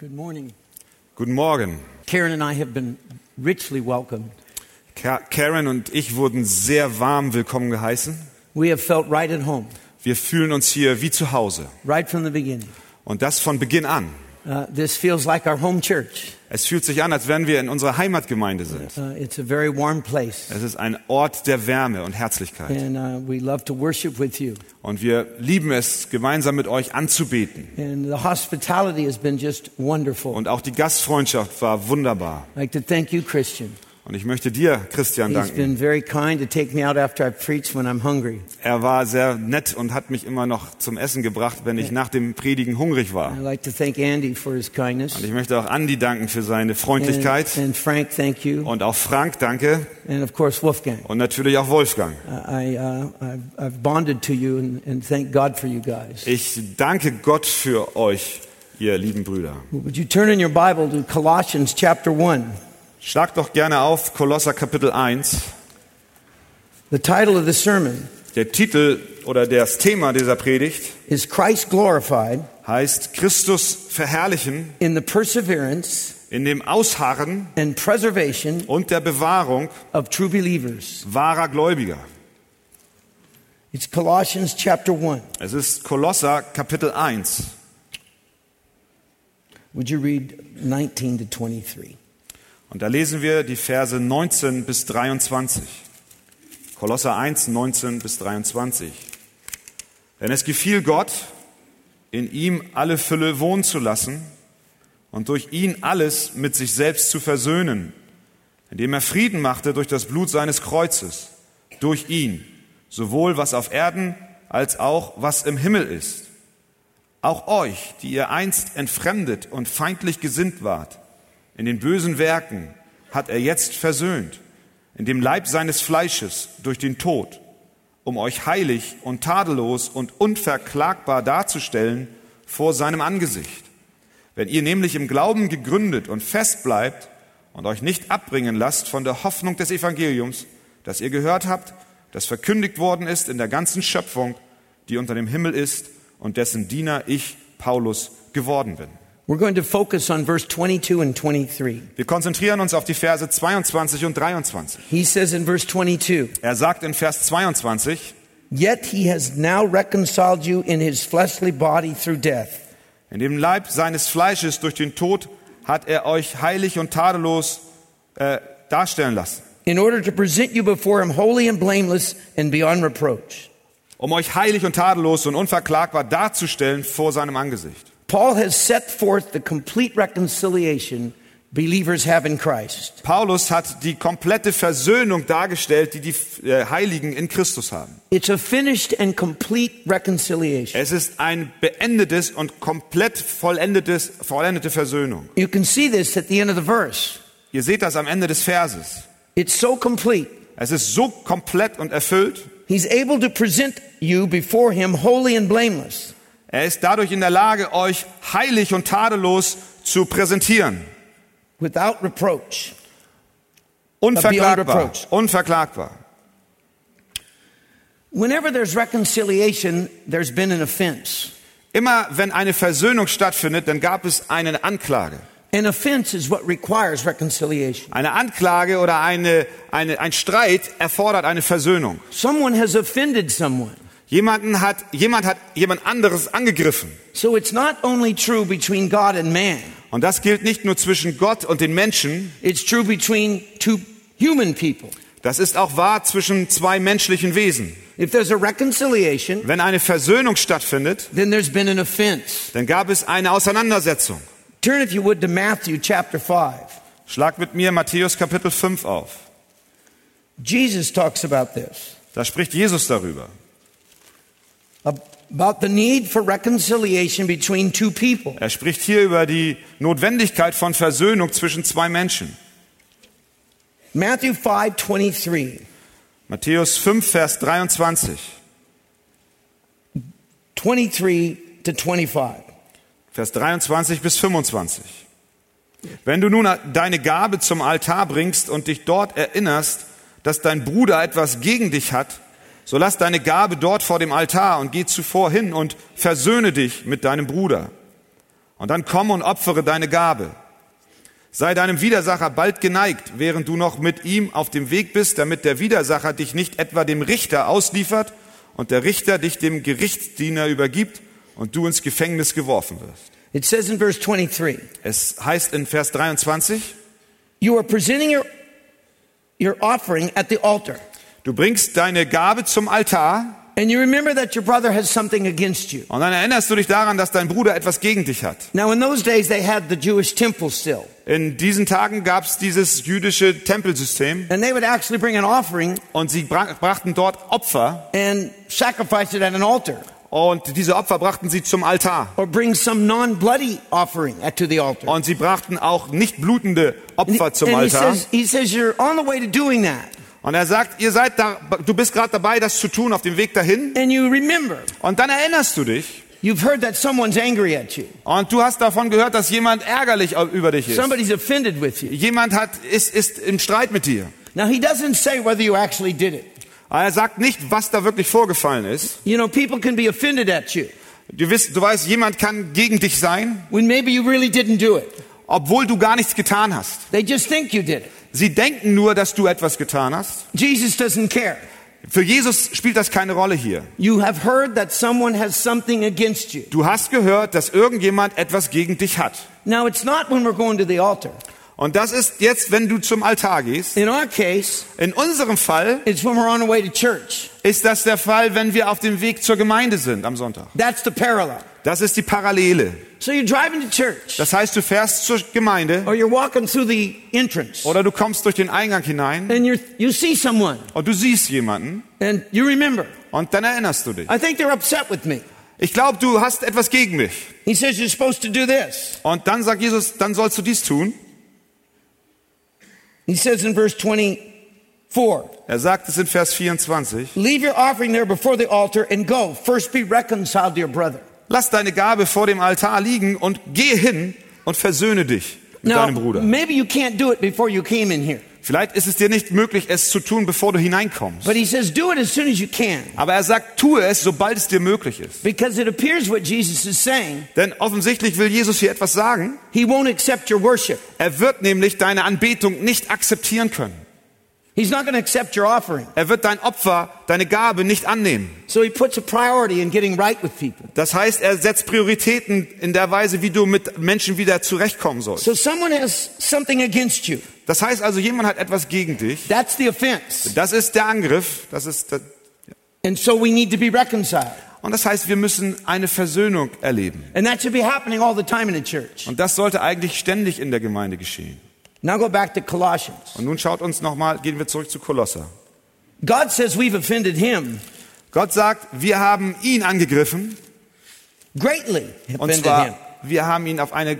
Good morning. Guten Morgen. Karen and I have been richly welcomed. Ka- Karen und ich wurden sehr warm willkommen geheißen. We have felt right at home, Wir fühlen uns hier wie zu Hause. right from the beginning. Und das von Beginn an. Uh, this feels like our home church. Es fühlt sich an, als wenn wir in unserer Heimatgemeinde sind. Uh, it's a very warm place, Es ist ein Ort der Wärme und Herzlichkeit. and uh, we love to worship with you. Und wir lieben es, gemeinsam mit euch anzubeten. And the hospitality has been just wonderful. Und auch die Gastfreundschaft war wunderbar. I'd like to thank you, Christian. Und ich möchte dir, Christian, danken. Er war sehr nett und hat mich immer noch zum Essen gebracht, wenn ich nach dem Predigen hungrig war. Andy. Und ich möchte auch Andi danken für seine And, Freundlichkeit. and Frank, thank you. Und auch Frank, danke. And of course, Wolfgang. Und natürlich auch Wolfgang. Uh. Ich danke Gott für euch, ihr lieben Brüder. Would you turn in your Bible to Colossians chapter 1? Schlagt doch gerne auf Kolosser Kapitel 1. The title of the sermon Der Titel oder das Thema dieser Predigt is Christ glorified heißt Christus verherrlichen in the perseverance in dem Ausharren and preservation und der Bewahrung of true believers. wahrer Gläubiger. It's Colossians chapter 1. Es ist Kolosser Kapitel 1. Would you read 19 to 23? Und da lesen wir die Verse 19 bis 23. Kolosser 1, 19 bis 23. Denn es gefiel Gott, in ihm alle Fülle wohnen zu lassen und durch ihn alles mit sich selbst zu versöhnen, indem er Frieden machte durch das Blut seines Kreuzes, durch ihn, sowohl was auf Erden als auch was im Himmel ist. Auch euch, die ihr einst entfremdet und feindlich gesinnt wart, in den bösen Werken hat er jetzt versöhnt, in dem Leib seines Fleisches durch den Tod, um euch heilig und tadellos und unverklagbar darzustellen vor seinem Angesicht. Wenn ihr nämlich im Glauben gegründet und fest bleibt und euch nicht abbringen lasst von der Hoffnung des Evangeliums, das ihr gehört habt, das verkündigt worden ist in der ganzen Schöpfung, die unter dem Himmel ist und dessen Diener ich, Paulus, geworden bin. We're going to focus on verse 22 and 23. Wir konzentrieren uns auf die Verse 22 und 23. He says in verse 22, Er sagt in Vers 22, Yet he has now reconciled you in his fleshly body through death, in dem Leib seines Fleisches durch den Tod hat er euch heilig und tadellos äh, darstellen lassen, in order to present you before him holy and blameless and beyond reproach. um euch heilig und tadellos und unverklagbar darzustellen vor seinem Angesicht. Paul has set forth the complete reconciliation believers have in Christ. Paulus hat die komplette Versöhnung dargestellt, die die äh, Heiligen in Christus haben. It's a finished and complete reconciliation. Es ist ein beendetes und komplett vollendetes, vollendete Versöhnung. You can see this at the end of the verse. Ihr seht das am Ende des Verses. It's so complete. Es ist so komplett und erfüllt. He's able to present you before him holy and blameless. Er ist dadurch in der Lage, euch heilig und tadellos zu präsentieren. without reproach. Unverklagbar. Unverklagbar. Whenever there's reconciliation, there's been an offense. Immer wenn eine Versöhnung stattfindet, dann gab es eine Anklage. An offense is what requires reconciliation. Eine Anklage oder eine, eine, ein Streit erfordert eine Versöhnung. Someone has offended someone. Jemanden hat, jemand hat jemand anderes angegriffen. So it's not only true between God and man, Und das gilt nicht nur zwischen Gott und den Menschen, it's true between two human people. das ist auch wahr zwischen zwei menschlichen Wesen. If there's a reconciliation, Wenn eine Versöhnung stattfindet, then there's been an offense. dann gab es eine Auseinandersetzung. Turn, if you would, to Matthew chapter 5. Schlag mit mir Matthäus Kapitel 5 auf. Jesus talks about this, Da spricht Jesus darüber. About the need for reconciliation between two people. Er spricht hier über die Notwendigkeit von Versöhnung zwischen zwei Menschen. Matthew 5 23. Matthäus 5, Vers 23. 23 to 25. Vers 23 bis 25. Wenn du nun deine Gabe zum Altar bringst und dich dort erinnerst, dass dein Bruder etwas gegen dich hat, so lass deine Gabe dort vor dem Altar und geh zuvor hin und versöhne dich mit deinem Bruder. Und dann komm und opfere deine Gabe. Sei deinem Widersacher bald geneigt, während du noch mit ihm auf dem Weg bist, damit der Widersacher dich nicht etwa dem Richter ausliefert und der Richter dich dem Gerichtsdiener übergibt und du ins Gefängnis geworfen wirst. It says in verse 23 Es heißt in Vers 23, You are presenting your, your offering at the altar, du bringst deine Gabe zum Altar and you remember that your brother has something against you. und dann erinnerst du dich daran, dass dein Bruder etwas gegen dich hat. Now, in those days, they had the Jewish temple still, In diesen Tagen gab es dieses jüdische Tempelsystem and they would actually bring an offering und sie bra brachten dort Opfer and sacrifice it at an altar, und diese Opfer brachten sie zum Altar. or bring some non-bloody offering at- to the altar. Und sie brachten auch nicht blutende Opfer zum Altar. Und er sagt, ihr seid da, du bist gerade dabei, das zu tun, auf dem Weg dahin. and you remember Und dann erinnerst du dich und du hast davon gehört, dass jemand ärgerlich über dich ist. somebody's offended with you. Jemand hat, ist, ist im Streit mit dir. Now, he doesn't say whether you actually did it. Er sagt nicht, was da wirklich vorgefallen ist. You know, people can be offended at you Du, wirst, du weißt, jemand kann gegen dich sein, when maybe you really didn't do it. obwohl du gar nichts getan hast. They just think you did it. Sie denken nur, dass du etwas getan hast. Jesus doesn't care. Für Jesus spielt das keine Rolle hier. You have heard that someone has something against you. Du hast gehört, dass irgendjemand etwas gegen dich hat. Now, it's not when we're going to the altar. Und das ist jetzt, wenn du zum Altar gehst. In our case, In unserem Fall it's when we're on the way to church. ist das der Fall, wenn wir auf dem Weg zur Gemeinde sind am Sonntag. That's the parallel. Das ist die Parallele. So you're driving to church, Das heißt, du fährst zur Gemeinde or you're walking through the entrance, oder du kommst durch den Eingang hinein and you see someone, und du siehst jemanden and you remember, und dann erinnerst du dich. I think they're upset with me. Ich glaube, du hast etwas gegen mich. He says you're supposed to do this. Und dann sagt Jesus, dann sollst du dies tun. He says in verse 24, Er sagt es in Vers 24. Leave your offering there before the altar and go. First be reconciled to your brother. Lass deine Gabe vor dem Altar liegen und gehe hin und versöhne dich mit Now, deinem Bruder. maybe you can't do it before you came in here. Vielleicht ist es dir nicht möglich, es zu tun, bevor du hineinkommst. But he says, do it as soon as you can. Aber er sagt, tue es, sobald es dir möglich ist. Because it appears what Jesus is saying, Denn offensichtlich will Jesus hier etwas sagen. he won't accept your worship. Er wird nämlich deine Anbetung nicht akzeptieren können. He's not going to accept your offering. Er wird dein Opfer, deine Gabe nicht annehmen. So he puts a priority in getting right with people. Das heißt, er setzt Prioritäten in der Weise, wie du mit Menschen wieder zurechtkommen sollst. So someone has something against you. Das heißt also, jemand hat etwas gegen dich. That's the offense. Das ist der Angriff. Das ist der, And so we need to be reconciled. und das heißt, wir müssen eine Versöhnung erleben. And that should be happening all the time in the church. Und das sollte eigentlich ständig in der Gemeinde geschehen. Now go back to Colossians. Und nun schaut uns nochmal, gehen wir zurück zu Kolosser. God says we've offended him Gott sagt, wir haben ihn angegriffen. greatly. Und Offended him. zwar, wir haben ihn auf eine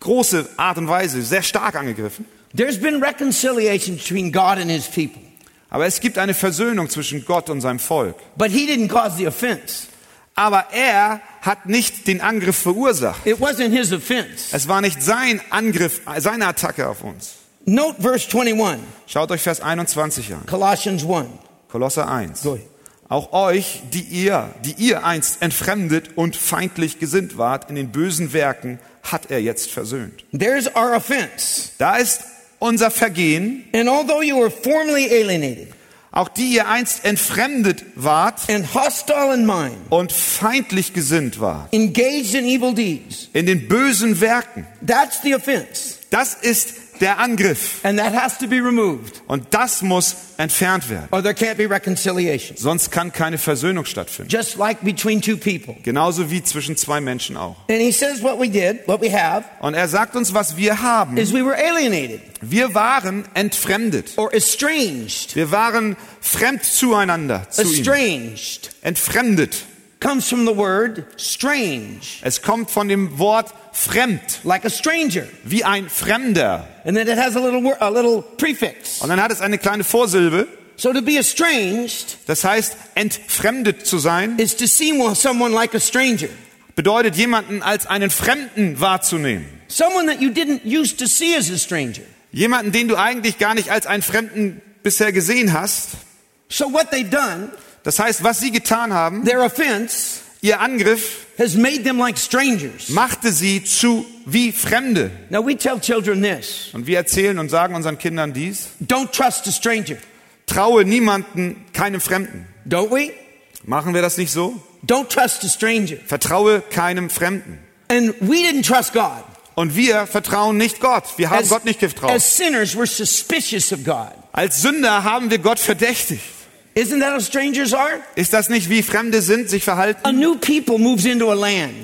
große Art und Weise sehr stark angegriffen. There's been reconciliation between God and his people. Aber es gibt eine Versöhnung zwischen Gott und seinem Volk. But he didn't cause the offense. Aber er hat nicht den Angriff verursacht. It wasn't his offense. Es war nicht sein Angriff, seine Attacke auf uns. Note verse 21, Schaut euch Vers 21 an. Colossians 1. Kolosser 1. Go ahead. Auch euch, die ihr, die ihr einst entfremdet und feindlich gesinnt wart in den bösen Werken, hat er jetzt versöhnt. There's our offense. Da ist unser Vergehen. And although you were formerly alienated Auch die ihr einst entfremdet wart and hostile in mind, und feindlich gesinnt wart engaged in evil deeds, in den bösen Werken. that's the offense. Das ist der Angriff. And that has to be removed, Und das muss entfernt werden. or there can't be reconciliation. Sonst kann keine Versöhnung stattfinden. Just like between two people. Genauso wie zwischen zwei Menschen auch. And he says what we did, what we have, Und er sagt uns, was wir haben. is we were alienated Wir waren entfremdet. or estranged. Wir waren fremd zueinander, zu ihm. Estranged Entfremdet. comes from the word strange, Es kommt von dem Wort fremd, like a stranger. wie ein Fremder. And then it has a little, a little prefix. Und dann hat es eine kleine Vorsilbe. So to be estranged Das heißt, entfremdet zu sein, is to see one- someone like a stranger. bedeutet jemanden als einen Fremden wahrzunehmen. Someone that you didn't used to see as a stranger. Jemanden, den du eigentlich gar nicht als einen Fremden bisher gesehen hast. So what they've done, Das heißt, was sie getan haben, their offense Ihr Angriff has made them like strangers. machte sie zu wie Fremde. Now we tell children this Und wir erzählen und sagen unseren Kindern dies. don't trust a stranger, Traue niemanden, keinem Fremden. don't we? Machen wir das nicht so? Don't trust a stranger. Vertraue keinem Fremden. And we didn't trust God. Und wir vertrauen nicht Gott. Wir haben As, Gott nicht getraut. as sinners, we're suspicious of God. Als Sünder haben wir Gott verdächtigt. Isn't that how strangers are? Ist das nicht, wie Fremde sind, sich verhalten? A new people moves into a land.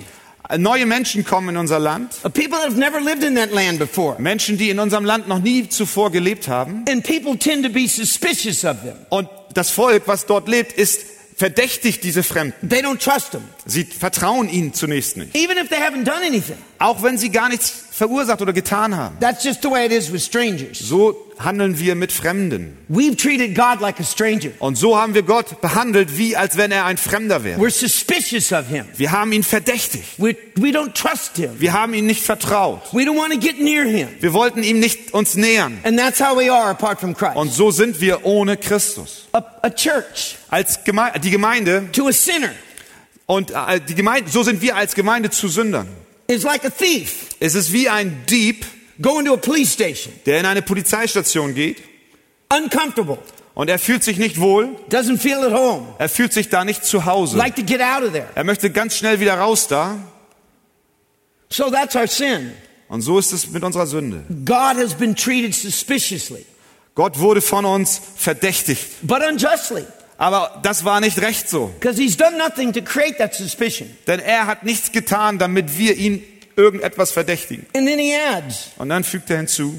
Neue Menschen kommen in unser Land. A people that have never lived in that land before. Menschen, die in unserem Land noch nie zuvor gelebt haben. And people tend to be suspicious of them. Und das Volk, was dort lebt, ist verdächtigt diese Fremden. They don't trust them. Sie vertrauen ihnen zunächst nicht. Auch wenn sie gar nichts verursacht oder getan haben. That's just the way it is with strangers. So handeln wir mit Fremden. We've treated God like a stranger. Und so haben wir Gott behandelt, wie als wenn er ein Fremder wäre. We're suspicious of him. Wir haben ihn verdächtigt. We, we don't trust him. Wir haben ihn nicht vertraut. We don't want to get near him. Wir wollten ihm nicht uns nähern. And that's how we are apart from Christ. Und so sind wir ohne Christus. A, a church Als Geme die Gemeinde to a sinner und äh, die Gemeinde, so sind wir als Gemeinde zu Sündern. Is like a thief Es ist wie ein Dieb, going to a police station, der in eine Polizeistation geht uncomfortable, und er fühlt sich nicht wohl. doesn't feel at home, Er fühlt sich da nicht zu Hause. like to get out of there. Er möchte ganz schnell wieder raus da. So that's our sin. Und so ist es mit unserer Sünde. God has been treated suspiciously, Gott wurde von uns verdächtigt. but unjustly, Aber das war nicht recht so. because he's done nothing to create that suspicion. Denn er hat nichts getan, damit wir ihn irgendetwas verdächtigen. And then he adds, Und dann fügt er hinzu,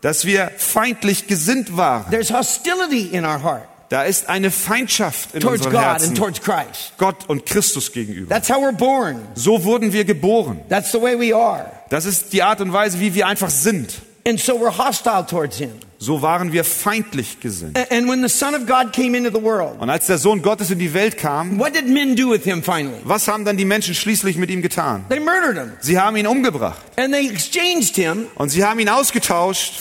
dass wir feindlich gesinnt waren. There's hostility in our heart Da ist eine Feindschaft in towards unserem Herzen. Gott und Christus gegenüber. That's how we're born. So wurden wir geboren. That's the way we are. Das ist die Art und Weise, wie wir einfach sind. And so we're hostile towards him. So waren wir feindlich gesinnt. A- And when the Son of God came into the world, Und als der Sohn Gottes in die Welt kam, what did men do with him finally? was haben dann die Menschen schließlich mit ihm getan? They murdered him. Sie haben ihn umgebracht. Und sie haben ihn ausgetauscht.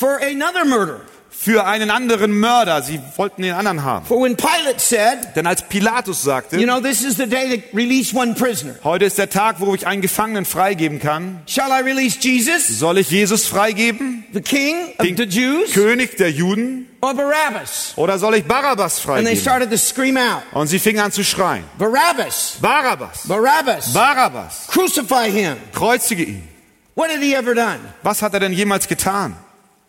Für einen anderen Mörder. Sie wollten den anderen haben. For when Pilate said, Denn als Pilatus sagte, you know, this is the day to release one prisoner. heute ist der Tag, wo ich einen Gefangenen freigeben kann. Shall I release Jesus, Soll ich Jesus freigeben? the king of Den the Jews, König der Juden? or Barabbas? Oder soll ich Barabbas And they freigeben? started to scream out, Und sie fingen an zu schreien. Barabbas, Barabbas! Barabbas, Barabbas! crucify him. Kreuzige ihn. What had he ever done? Was hat er denn jemals getan?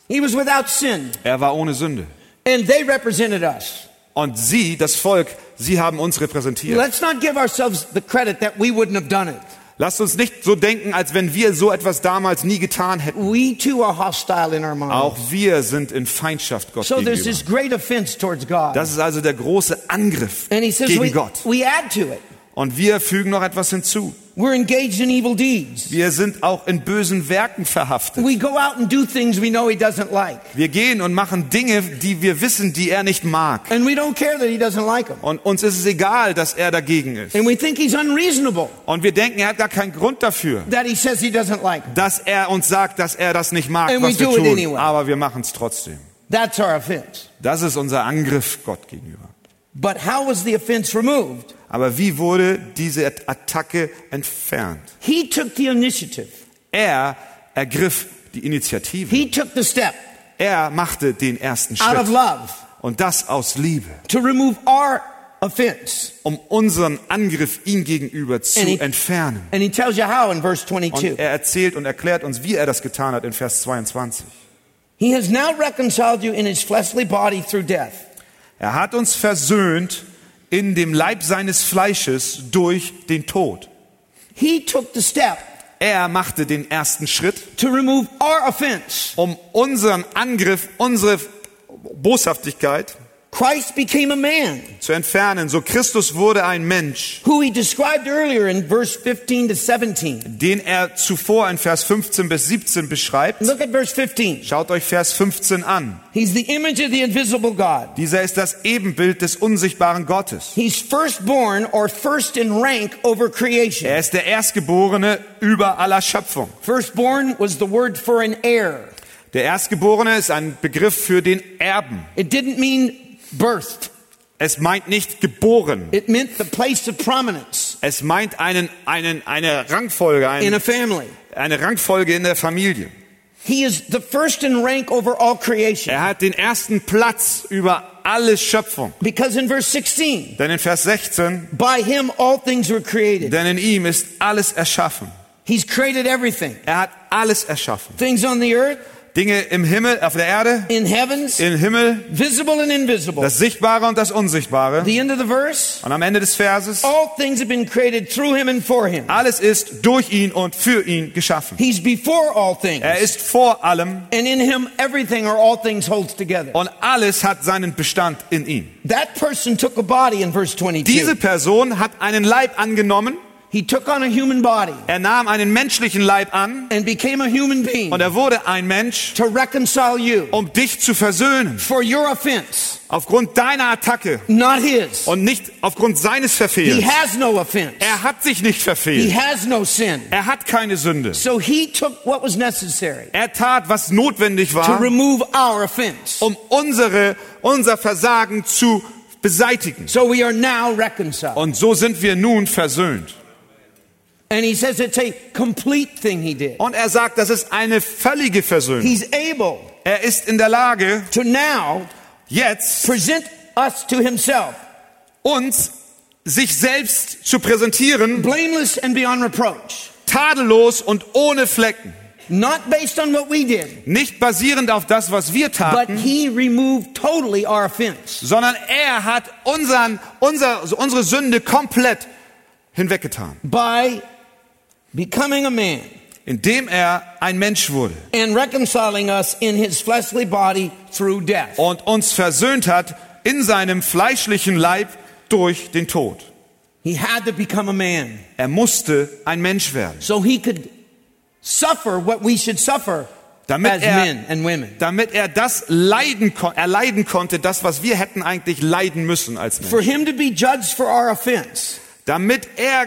He was without sin. Er war ohne Sünde. And they represented us. Und sie, das Volk, sie haben uns repräsentiert. Let's not give ourselves the credit that we wouldn't have done it. Lasst uns nicht so denken, als wenn wir so etwas damals nie getan hätten. We too are hostile in our Auch wir sind in Feindschaft Gott So there's gegenüber. this great offense towards God. Das ist also der große Angriff And he says gegen we, Gott. we add to it. Und wir fügen noch etwas hinzu. We're engaged in evil deeds. Wir sind auch in bösen Werken verhaftet. We go out and do things we know he doesn't like. Wir gehen und machen Dinge, die wir wissen, die er nicht mag. And we don't care that he doesn't like them. Und uns ist es egal, dass er dagegen ist. And we think he's unreasonable Und wir denken, er hat gar keinen Grund dafür, that he says he doesn't like them. dass er uns sagt, dass er das nicht mag, And we was wir do it tun. anyway. Aber wir machen es trotzdem. That's our offense. Das ist unser Angriff Gott gegenüber. But how was the offense removed? Aber wie wurde diese Attacke entfernt? He took the initiative. Er ergriff die Initiative. He took the step Er machte den ersten out of Schritt. love Und das aus Liebe, to remove our offense. um unseren Angriff ihm gegenüber zu And he- entfernen. And he tells you how in verse Und 22. er erzählt und erklärt uns, wie er das getan hat in Vers 22. He has now reconciled you in his fleshly body through death. Er hat uns versöhnt in dem Leib seines Fleisches durch den Tod. He took the step Er machte den ersten Schritt, to remove our offense. um unseren Angriff, unsere Boshaftigkeit Christ became a man, zu entfernen. So Christus wurde ein Mensch, who he described earlier in verse 15 to 17. den er zuvor in Vers 15 bis 17 beschreibt. Look at verse 15. Schaut euch Vers 15 an. He's the image of the invisible God. Dieser ist das Ebenbild des unsichtbaren Gottes. He's firstborn or first in rank over creation. Er ist der Erstgeborene über aller Schöpfung. Firstborn was the word for an heir. Der Erstgeborene ist ein Begriff für den Erben. It didn't mean birthed. Es meint nicht geboren. It meant the place of prominence Es meint einen, einen, eine Rangfolge, in ein, a family. eine Rangfolge in der Familie. He is the first in rank over all creation. Er hat den ersten Platz über alle Schöpfung. Because in verse 16, Denn in Vers 16, by him all things were created. denn in ihm ist alles erschaffen. He's created everything. Er hat alles erschaffen. Things on the earth, Dinge im Himmel, auf der Erde, in heavens, im Himmel, visible and invisible. das Sichtbare und das Unsichtbare. The end of the verse, Und am Ende des Verses, all things have been created through him and for him. alles ist durch ihn und für ihn geschaffen. He's before all things. Er ist vor allem And in him everything or all things holds together. und alles hat seinen Bestand in ihm. That person took a body in verse 22. Diese Person hat einen Leib angenommen, He took on a human body er nahm einen menschlichen Leib an and became a human being und er wurde ein Mensch, to reconcile you um dich zu versöhnen. for your offense, Aufgrund deiner Attacke not his. und nicht aufgrund seines He Verfehlens. has no offense. Er hat sich nicht He verfehlt. has no sin. Er hat keine Sünde. So he took what was necessary Er tat, was notwendig to war, remove our offense. um unsere, unser Versagen zu beseitigen. So we are now reconciled. Und so sind wir nun versöhnt. And he says it's a complete thing he did. Und er sagt, das ist eine völlige Versöhnung. He's able Er ist in der Lage, to now jetzt present us to himself, uns sich selbst zu präsentieren, blameless and beyond reproach. tadellos und ohne Flecken. Not based on what we did, Nicht basierend auf das, was wir but taten, he removed totally our offense. sondern er hat unseren, unser, unsere Sünde komplett hinweggetan, by becoming a man indem er ein Mensch wurde and reconciling us in his fleshly body through death. und uns versöhnt hat in seinem fleischlichen Leib durch den Tod. He had to become a man Er musste ein Mensch werden, so he could suffer what we should suffer damit as er, men and women. damit er das leiden, erleiden konnte, das, was wir hätten eigentlich leiden müssen als For Mensch. him to be judged for our offense, Damit er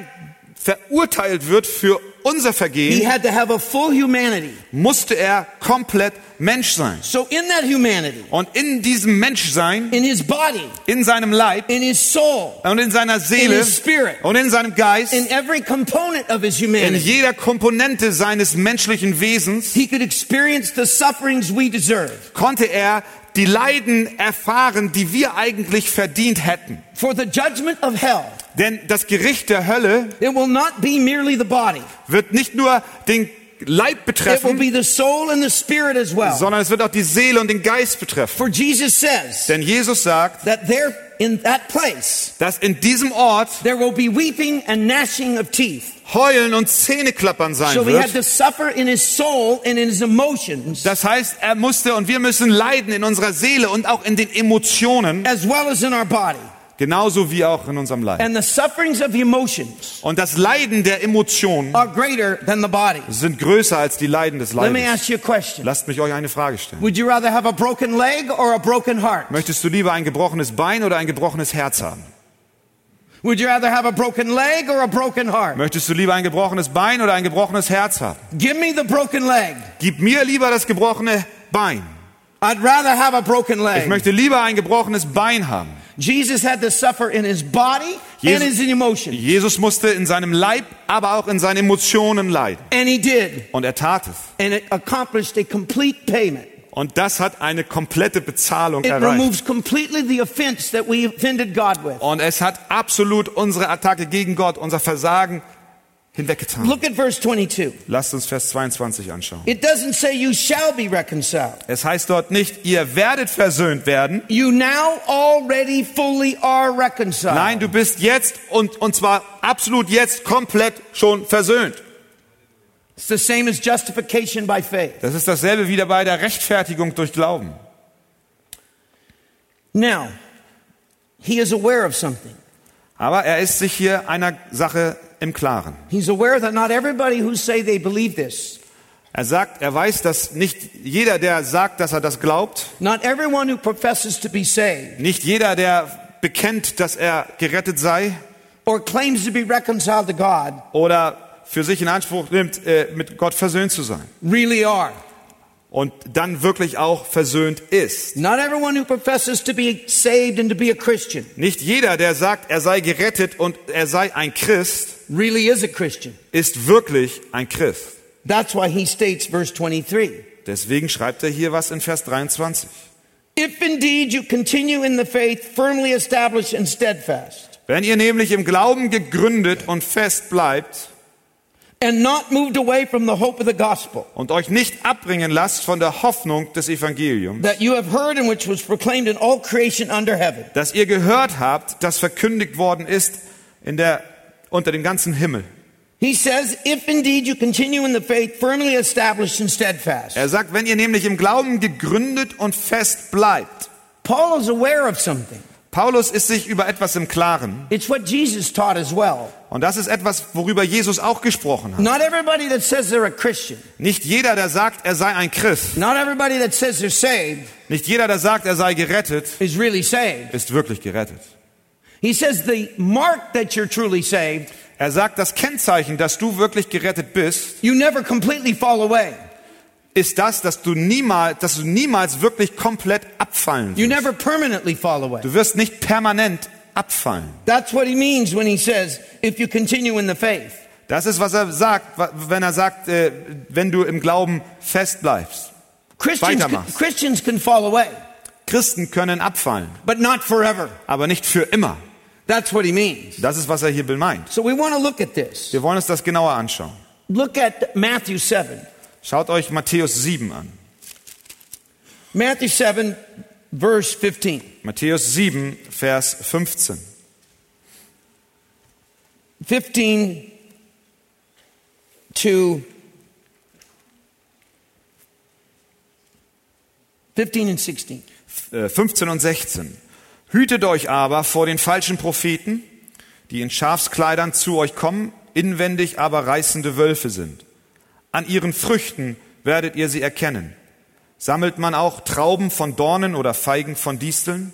verurteilt wird für unser he Vergehen, had to have a full humanity. musste er komplett Mensch sein. So in that humanity, Und in diesem Menschsein, in his body, in seinem Leib in his soul, und in seiner in Seele his spirit, und in seinem Geist, in every component of his in humanity, jeder Komponente seines menschlichen Wesens, he could experience the sufferings we deserve. konnte er die Leiden erfahren, die wir eigentlich verdient hätten. For the judgment of hell, Denn das Gericht der Hölle it will not be merely the body. wird nicht nur den Leib betreffen, well. sondern es wird auch die Seele und den Geist betreffen. For Jesus says Denn Jesus sagt, that there in that place dass in diesem Ort there will be weeping and gnashing of teeth. Heulen und Zähneklappern sein So wird. to suffer in his soul and in his emotions Das heißt, er musste und wir müssen leiden in unserer Seele und auch in den Emotionen, as well as in our body. Genauso wie auch in unserem Leib. And the sufferings of the emotions Und das Leiden der Emotionen are greater than the body. sind größer als die Leiden des Let me Leibes. ask you a question. Lasst mich euch eine Frage stellen. Would you rather have a broken leg or a broken heart? Möchtest du lieber ein gebrochenes Bein oder ein gebrochenes Herz haben? Would you rather have a broken leg or a broken heart? Möchtest du lieber ein gebrochenes Bein oder ein gebrochenes Herz haben? Give me the broken leg. Gib mir lieber das gebrochene Bein. I'd rather have a broken Ich leg. möchte lieber ein gebrochenes Bein haben. Jesus had to suffer in his body and Jesus- his emotions. Jesus musste in seinem Leib, aber auch in seinen Emotionen leiden. And he did. Und er tat es. And it accomplished a complete payment. Und das hat eine komplette Bezahlung It erreicht. removes completely the offense that we offended God with. Und es hat absolut unsere Attacke gegen Gott, unser Versagen hinweggetan. Look at verse 22. Lasst uns Vers 22 anschauen. It doesn't say you shall be reconciled. Es heißt dort nicht, ihr werdet versöhnt werden. You now already fully are reconciled. Nein, du bist jetzt und, und zwar absolut jetzt komplett schon versöhnt. It's the same as justification by faith. Das ist dasselbe wieder bei der Rechtfertigung durch Glauben. Now, he is aware of something. Aber er ist sich hier einer Sache im Klaren. He's aware that not everybody who say they believe this, Er sagt, er weiß, dass nicht jeder, der sagt, dass er das glaubt, not everyone who professes to be saved nicht jeder, der bekennt, dass er gerettet sei or claims to be reconciled to God oder für sich in Anspruch nimmt, äh, mit Gott versöhnt zu sein, really are. Und dann wirklich auch versöhnt ist. Not everyone who professes to be saved and to be a Christian Nicht jeder, der sagt, er sei gerettet und er sei ein Christ, really is a Christian. ist wirklich ein Christ. That's why he states, verse 23 Deswegen schreibt er hier was in Vers 23. If indeed you continue in the faith, firmly established and steadfast, Wenn ihr nämlich im Glauben gegründet und fest bleibt and not moved away from the hope of the gospel und euch nicht abbringen lasst von der Hoffnung des Evangeliums, that you have heard and which was proclaimed in all creation under heaven, das ihr gehört habt, das verkündigt worden ist in der, unter dem ganzen Himmel. he says, if indeed you continue in the faith, firmly established and steadfast. Er sagt, wenn ihr nämlich im Glauben gegründet und fest bleibt. Paul is aware of something. Paulus ist sich über etwas im Klaren. It's what Jesus taught as well. Und das ist etwas, worüber Jesus auch gesprochen hat. Not everybody that says they're a Christian, Nicht jeder, der sagt, er sei ein Christ, not everybody that says they're saved nicht jeder, der sagt, er sei gerettet, is really ist wirklich gerettet. He says the mark that you're truly saved, Er sagt, das Kennzeichen, dass du wirklich gerettet bist, you never completely fall away. Ist das, dass du niemals, dass du niemals wirklich komplett abfallen You wirst. never permanently fall away. Du wirst nicht permanent abfallen. That's what he means when he says, if you continue in the faith. Das ist, was er sagt, wenn er sagt, äh, wenn du im Glauben fest bleibst. Christians, Weitermachst. Christians can fall away, Christen können abfallen, but not forever. aber nicht für immer. That's what he means. Das ist, was er hier meint. So we want to look at this. Wir wollen uns das genauer anschauen. Look at Matthew 7. Schaut euch Matthäus 7 an. Matthew 7, verse 15. Matthäus 7, Vers 15. 15 to 15 and 16. Äh, 15 und 16. Hütet euch aber vor den falschen Propheten, die in Schafskleidern zu euch kommen, inwendig aber reißende Wölfe sind. An ihren Früchten werdet ihr sie erkennen. Sammelt man auch Trauben von Dornen oder Feigen von Disteln?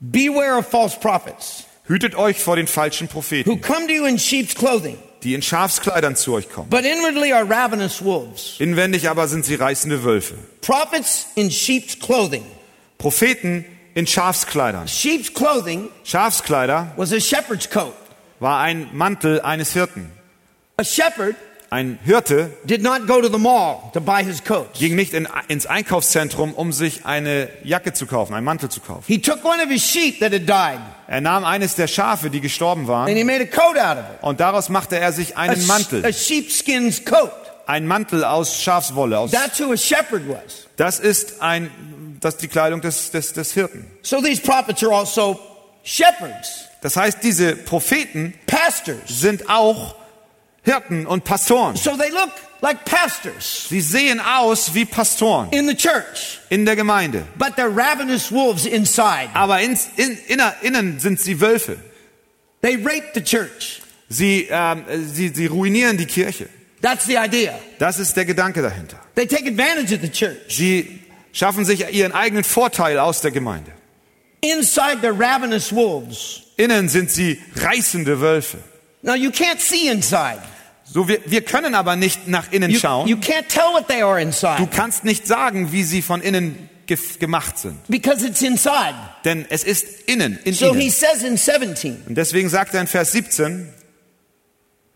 Beware of false prophets Hütet euch vor den falschen who Propheten, come to you in sheep's clothing, die in Schafskleidern zu euch kommen. but inwardly are ravenous wolves. Inwendig aber sind sie reißende Wölfe. Prophets in sheep's clothing. Propheten in Schafskleidern. Sheep's clothing Schafskleider was a shepherd's coat. war ein Mantel eines Hirten. Ein Hirte did not go to the mall to buy his coats. ging nicht in, ins Einkaufszentrum, um sich eine Jacke zu kaufen, einen Mantel zu kaufen. He took one of his sheep that had died Er nahm eines der Schafe, die gestorben and waren, he made a coat out of it. und daraus machte er sich einen Mantel. sheepskin's coat. Ein Mantel aus Schafswolle. Aus, That's who a shepherd was. das ist ein, das ist die Kleidung des, des, des Hirten. So these prophets are also shepherds, Das heißt, diese Propheten pastors. sind auch Hirten und Pastoren. So they look like pastors Sie sehen aus wie Pastoren in the church, in der Gemeinde. but they're ravenous wolves inside. Aber ins, in, inner, innen sind sie Wölfe. They rape the church. Sie, ähm, sie, sie ruinieren die Kirche. That's the idea. Das ist der Gedanke dahinter. They take advantage of the church. Sie schaffen sich ihren eigenen Vorteil aus der Gemeinde. Inside, they're ravenous wolves. Innen sind sie reißende Wölfe. Now, you can't see inside. So, wir, wir können aber nicht nach innen You, schauen. you can't tell what they are Du inside kannst nicht sagen, wie sie von innen gef- gemacht sind. because it's inside. Denn es ist innen, in So he ihnen. says in 17, Und deswegen sagt er in Vers 17,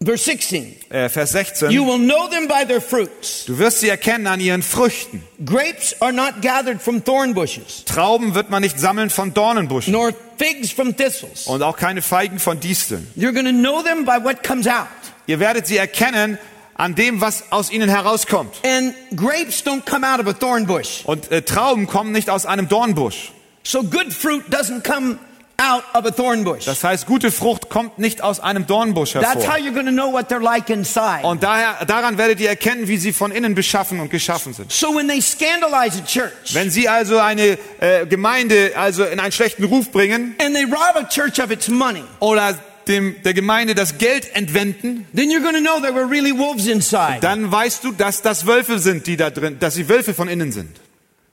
verse 16, äh, Vers 16, you will know them by their fruits. du wirst sie erkennen an ihren Früchten. Grapes are not gathered from thorn bushes, Trauben wird man nicht sammeln von Dornenbuschen nor figs from thistles. und auch keine Feigen von Disteln. You're going to know them by what comes out. Ihr werdet sie erkennen an dem, was aus ihnen herauskommt. And grapes don't come out of a thorn bush. Und äh, Trauben kommen nicht aus einem Dornbusch. So good fruit doesn't come out of a thorn bush. Das heißt, gute Frucht kommt nicht aus einem Dornbusch That's how hervor. you're going to know what they're like inside. Und daher, daran werdet ihr erkennen, wie sie von innen beschaffen und geschaffen sind. So when they scandalize a church Wenn sie also eine äh, Gemeinde also in einen schlechten Ruf bringen and they rob a church of its money, oder dem, der Gemeinde das Geld entwenden, then you're going to know there were really wolves inside. dann weißt du, dass das Wölfe sind, die da drin, dass sie Wölfe von innen sind.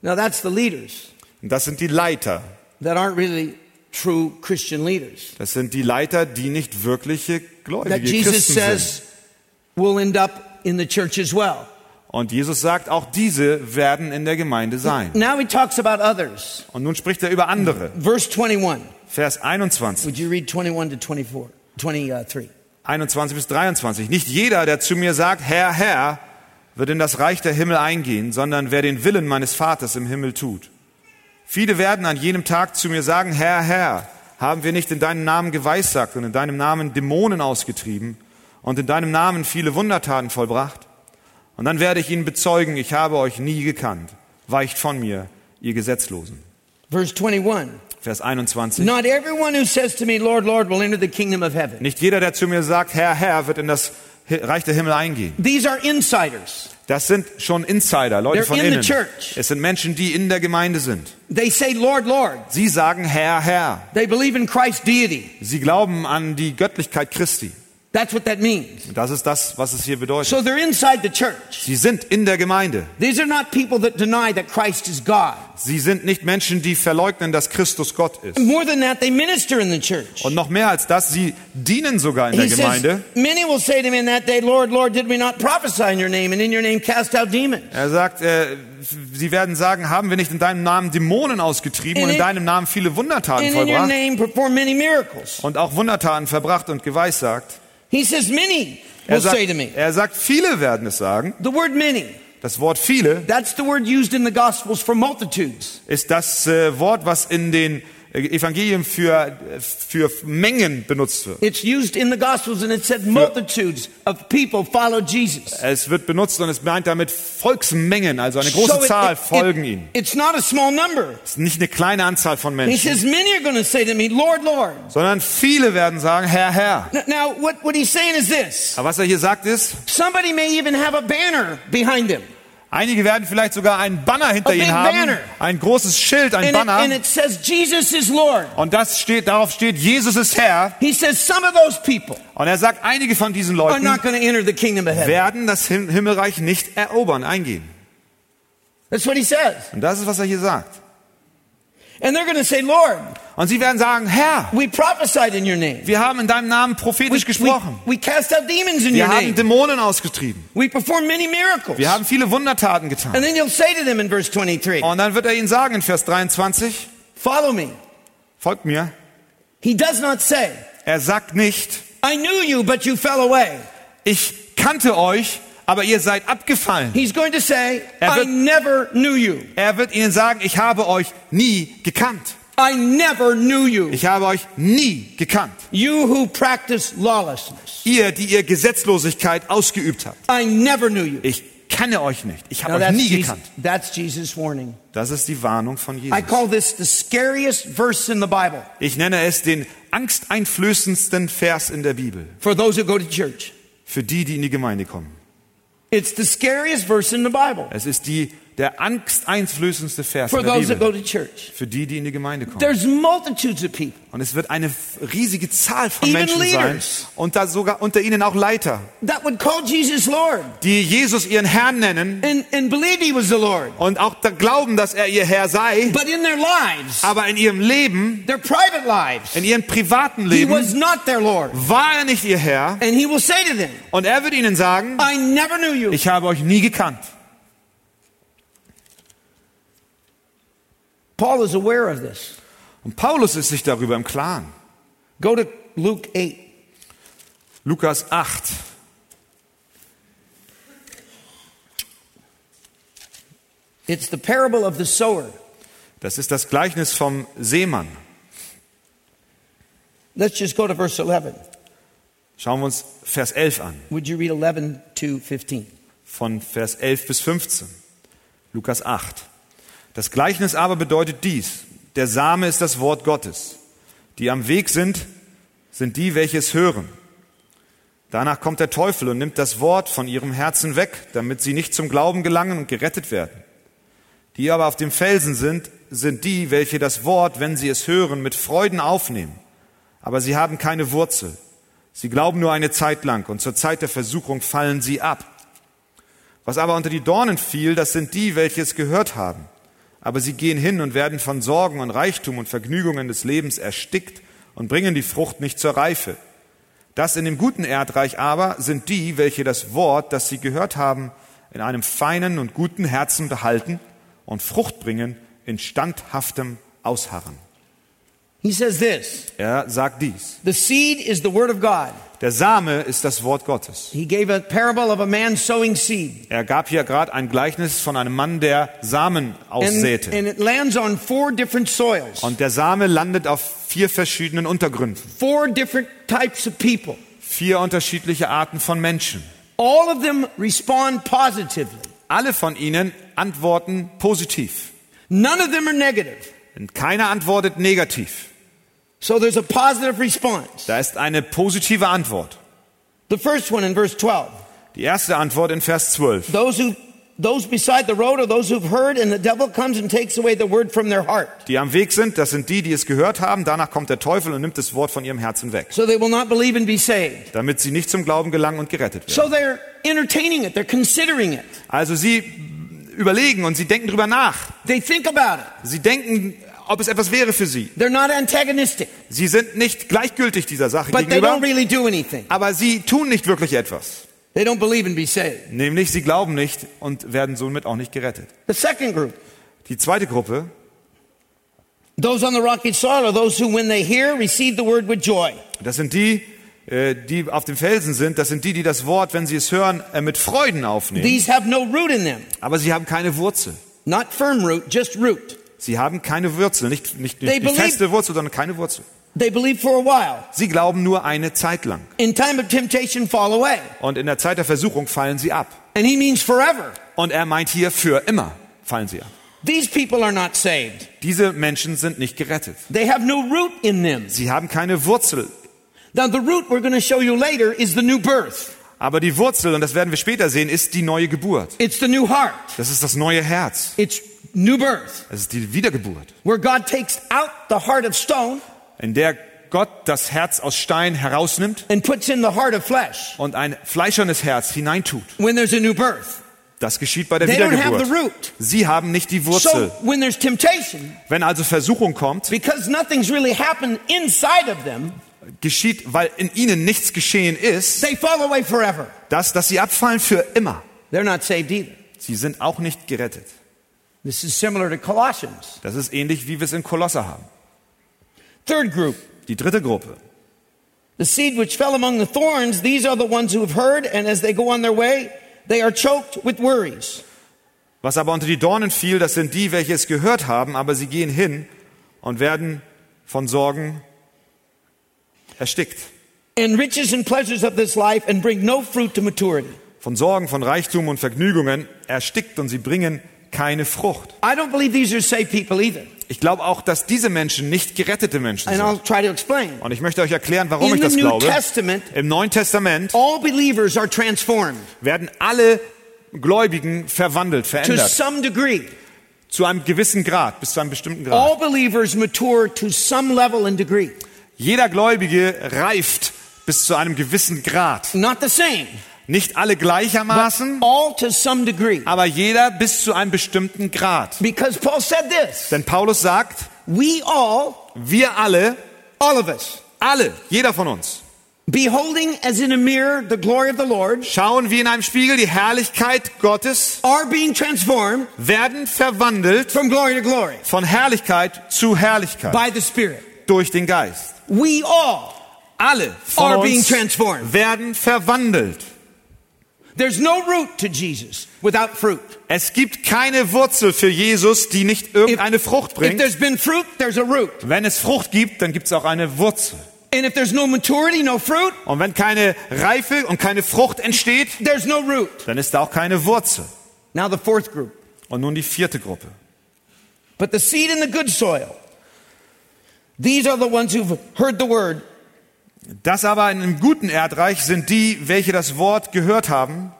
Now that's the leaders Und das sind die Leiter. that aren't really true Christian leaders. Das sind die Leiter, die nicht wirkliche That gläubige Jesus Christen sind. says will end up in the church as well. Und Jesus sagt, auch diese werden in der Gemeinde sein. Now he talks about others. Und nun spricht er über andere. Verse 21. Vers 21. Would you read 21 to 24? 23. 21 bis 23. Nicht jeder, der zu mir sagt, Herr, Herr, wird in das Reich der Himmel eingehen, sondern wer den Willen meines Vaters im Himmel tut. Viele werden an jenem Tag zu mir sagen, Herr, Herr, haben wir nicht in deinem Namen geweissagt und in deinem Namen Dämonen ausgetrieben und in deinem Namen viele Wundertaten vollbracht? Und dann werde ich ihnen bezeugen, ich habe euch nie gekannt. Weicht von mir, ihr Gesetzlosen. Verse 21. Vers 21. Not everyone who says to me, Lord, Lord, will enter the kingdom of heaven. Nicht jeder, der zu mir sagt, Herr, Herr, wird in das Reich der Himmel eingehen. These are insiders. Das sind schon Insider, Leute They're von in the innen. church. Es sind Menschen, die in der Gemeinde sind. They say, Lord, Lord. Sie sagen Herr, Herr. They believe in Christ's deity. Sie glauben an die Göttlichkeit Christi. That's what that means. Das ist das, was es hier bedeutet. So they're inside the church. Sie sind in der Gemeinde. These are not people that deny that Christ is God. Sie sind nicht Menschen, die verleugnen, dass Christus Gott ist. More than that, they minister in the church. Und noch mehr als das, sie dienen sogar in der He says, Gemeinde. many will say to me in that day, Lord, Lord, did we not prophesy in your name and in your name cast out demons? Er sagt, äh, sie werden sagen, haben wir nicht in deinem Namen Dämonen ausgetrieben und in In- deinem Namen viele Wundertaten And in your vollbracht name perform many miracles. und auch Wundertaten verbracht und geweissagt? He says, many Er will sagt, say to me. er sagt, viele werden es sagen. The word many, Das Wort viele that's the word used in the Gospels for multitudes. ist das äh, Wort, was in den Evangelien für, für Mengen benutzt wird. It's used in the Gospels and it said multitudes of people follow Jesus. Es wird benutzt und es meint damit Volksmengen, also eine große So Zahl it- folgen it- ihm. It's not a small number. Es ist nicht eine kleine Anzahl von He Menschen, says, many are going to say to me, Lord, Lord. sondern viele werden sagen, Herr, Herr. Now, what, what he's saying is this. Aber was er hier sagt ist, Somebody may even have a banner behind him. Einige werden vielleicht sogar einen Banner hinter ihnen haben, banner. ein großes Schild, ein And it, Banner. it says, Jesus is Lord. Und das steht, darauf steht, Jesus ist Herr. He says, some of those people Und er sagt, einige von diesen Leuten not going to enter the kingdom of heaven. werden das Him- Himmelreich nicht erobern, eingehen. That's what he says. Und das ist, was er hier sagt. And they're going to say, Lord, Und sie werden sagen, Herr, we prophesied in your name. wir haben in deinem Namen We, prophetisch we, gesprochen. we cast out demons in Wir your haben name. Dämonen ausgetrieben. We performed many miracles. Wir haben viele Wundertaten And getan. then he'll say to them in verse 23, Und dann wird er ihnen sagen in Vers 23, follow me. folgt mir. He does not say, Er sagt nicht, I knew you, but you fell away. ich kannte euch, aber ihr seid abgefallen. He's going to say, Er I wird- never knew you. Er wird ihnen sagen, ich habe euch nie gekannt. I never knew you. Ich habe euch nie gekannt. You who practice lawlessness. Ihr, die ihr Gesetzlosigkeit ausgeübt habt. I never knew you. Ich kenne euch nicht. Ich habe euch nie Jesus, gekannt. that's Jesus' warning. Das ist die Warnung von Jesus. I call this the scariest verse in the Bible Ich nenne es den angsteinflößendsten Vers in der Bibel. for those who go to church. Für die, die in die Gemeinde kommen. It's the scariest verse in the Bible Es ist die, der angsteinflößendste Vers for in der those that go Bibel. to church. Für die, die in die Gemeinde kommen. There's multitudes of people Und es wird eine riesige Zahl von Even Menschen sein. leaders. Und da sogar unter ihnen auch Leiter, that would call Jesus Lord die Jesus ihren Herrn nennen and, and believe he was the Lord. und auch da glauben, dass er ihr Herr sei. But in their lives, Aber in ihrem Leben, their private lives, in ihrem privaten he was Leben, not their Lord. war er nicht ihr Herr. And he will say to them, Und er wird ihnen sagen, I never knew you. ich habe euch nie gekannt. Paul is aware of this. Und Paulus ist sich darüber im Klaren. Go to Luke 8. Lukas 8. It's the parable of the sower. Das ist das Gleichnis vom Seemann. Let's just go to verse 11. Schauen wir uns Vers 11 an. Would you read 11 to 15? Von Vers 11 bis 15. Lukas 8. Das Gleichnis aber bedeutet dies. Der Same ist das Wort Gottes. Die am Weg sind, sind die, welche es hören. Danach kommt der Teufel und nimmt das Wort von ihrem Herzen weg, damit sie nicht zum Glauben gelangen und gerettet werden. Die aber auf dem Felsen sind, sind die, welche das Wort, wenn sie es hören, mit Freuden aufnehmen. Aber sie haben keine Wurzel. Sie glauben nur eine Zeit lang und zur Zeit der Versuchung fallen sie ab. Was aber unter die Dornen fiel, das sind die, welche es gehört haben. Aber sie gehen hin und werden von Sorgen und Reichtum und Vergnügungen des Lebens erstickt und bringen die Frucht nicht zur Reife. Das in dem guten Erdreich aber sind die, welche das Wort, das sie gehört haben, in einem feinen und guten Herzen behalten und Frucht bringen in standhaftem Ausharren. He says this Er sagt dies. The seed is the word of God. Der Same ist das Wort Gottes. He gave a parable of a man sowing seed. Er gab hier gerade ein Gleichnis von einem Mann, der Samen And, aussäte. and it lands on four different soils, Und der Same landet auf vier verschiedenen Untergründen. four different types of people. Vier unterschiedliche Arten von Menschen. All of them respond positively. Alle von ihnen antworten positiv. None of them are negative. Und keiner antwortet negativ. So there's a positive response. Da ist eine positive Antwort. The first one in verse 12. Die erste Antwort in Vers 12. Those who those beside the road are those who've heard and the devil comes and takes away the word from their heart. Die am Weg sind, das sind die, die es gehört haben. Danach kommt der Teufel und nimmt das Wort von ihrem Herzen weg, So they will not believe and be saved. damit sie nicht zum Glauben gelangen und gerettet werden. So they're entertaining it, they're considering it. Also sie überlegen und sie denken drüber nach. They think about it. Sie denken, ob es etwas wäre für sie. Sie sind nicht gleichgültig dieser Sache but they gegenüber, don't really do anything. aber sie tun nicht wirklich etwas. They don't believe and be saved. Nämlich, sie glauben nicht und werden somit auch nicht gerettet. The second group, Die zweite Gruppe, those on the rocky soil are those who, when they hear, receive the word with joy. das sind die, äh, die auf dem Felsen sind. Das sind die, die das Wort, wenn sie es hören, äh, mit Freuden aufnehmen. These have no root in them, Aber sie haben keine Wurzel. not firm root, just root. Sie haben keine Wurzel, nicht, nicht, nicht die believe- feste Wurzel, sondern keine Wurzel. They believe for a while. Sie glauben nur eine Zeit lang. In time of temptation, fall away. Und in der Zeit der Versuchung fallen sie ab. And he means forever. Und er meint hier für immer fallen sie ab. These people are not saved. Diese Menschen sind nicht gerettet. They have no root in them. Sie haben keine Wurzel. Now, the root we're going to show you later is the new birth. Aber die Wurzel, und das werden wir später sehen, ist die neue Geburt. It's the new heart. Das ist das neue Herz. It's new birth, Das ist die Wiedergeburt, where God takes out the heart of stone in der Gott das Herz aus Stein herausnimmt and puts in the heart of flesh und ein fleischernes Herz hineintut. when there's a new birth. Das geschieht bei der They don't have the Wiedergeburt. root. Sie haben nicht die So, Wurzel. when there's temptation, Wenn also Versuchung kommt, because nothing's really happened inside of them, geschieht, weil in ihnen nichts geschehen ist, they fall away forever. dass, dass sie abfallen für immer. They're not saved either. Sie sind auch nicht gerettet. This is similar to Colossians. Das ist ähnlich, wie wir es in Kolosser haben. Third group, Die dritte Gruppe. the seed which fell among the thorns, these are the ones who have heard, and as they go on their way, they are choked with worries. Was aber unter die Dornen fiel, das sind die, welche es gehört haben, aber sie gehen hin und werden von Sorgen erstickt. And riches and pleasures of this life, and bring no fruit to maturity. Von Sorgen, von Reichtum und Vergnügungen erstickt und sie bringen keine Frucht. I don't believe these are saved people either. Ich glaube auch, dass diese Menschen nicht gerettete Menschen And I'll sind. try to explain. Und ich möchte euch erklären, warum In ich das New glaube. Im Neuen Testament all believers are transformed werden alle Gläubigen verwandelt, to verändert. some degree. Zu einem gewissen Grad, bis zu einem bestimmten Grad. All believers mature to some level and degree. Jeder Gläubige reift bis zu einem gewissen Grad. Not the same, Nicht alle gleichermaßen, all to some degree. aber jeder bis zu einem bestimmten Grad. Because Paul said this Denn Paulus sagt, We all, wir alle, all of us, alle, jeder von uns, beholding as in a mirror the glory of the Lord, schauen wie in einem Spiegel die Herrlichkeit Gottes, are being transformed werden verwandelt from glory to glory von Herrlichkeit zu Herrlichkeit by the Spirit. durch den Geist. We all Alle von are being uns transformed. werden verwandelt. There's no root to Jesus without fruit. Es gibt keine Wurzel für Jesus, die nicht irgendeine Frucht If bringt. there's been fruit, there's a root. Wenn es Frucht gibt, dann gibt es auch eine Wurzel. And if there's no maturity, no fruit, Und wenn keine Reife und keine Frucht entsteht, there's no root. dann ist da auch keine Wurzel. Now the fourth group. Und nun die vierte Gruppe. But the seed in the good soil, these are the ones who've heard the word, Das aber in einem guten Erdreich sind die, welche das Wort gehört haben.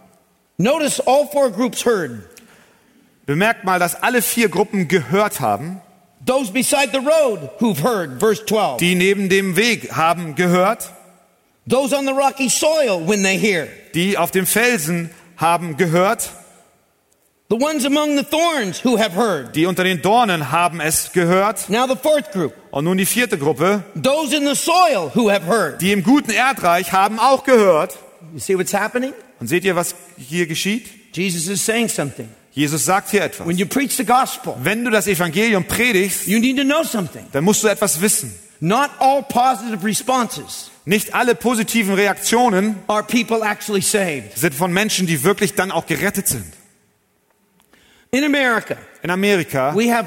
Notice all four groups heard. Bemerkt mal, dass alle vier Gruppen gehört haben. Those beside the road who've heard, verse 12. Die neben dem Weg haben gehört. Those on the rocky soil when they hear. Die auf dem Felsen haben gehört. The ones among the thorns who have heard. Die unter den Dornen haben es gehört. Now the fourth group. Und nun die vierte Gruppe. Those in the soil who have heard. Die im guten Erdreich haben auch gehört. You see what's happening? Und seht ihr, was hier geschieht? Jesus is saying something. Jesus sagt hier etwas. When you preach the gospel, Wenn du das Evangelium predigst, you need to know something. dann musst du etwas wissen. Not all positive responses Nicht alle positiven Reaktionen are people actually saved. sind von Menschen, die wirklich dann auch gerettet sind. In America, In Amerika, we have,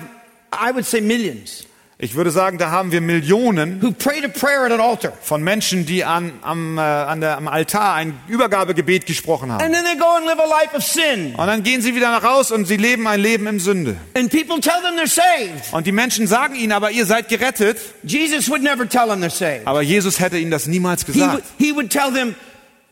I would say, millions ich würde sagen, da haben wir Millionen who prayed a prayer at an altar. von Menschen, die an, am, äh, an der, am Altar ein Übergabegebet gesprochen haben. And then they go and live a life of sin. Und dann gehen sie wieder nach raus und sie leben ein Leben im Sünde. And people tell them they're saved. Und die Menschen sagen ihnen aber, ihr seid gerettet. Jesus would never tell them they're saved. Aber Jesus hätte ihnen das niemals He would, gesagt. he would tell them,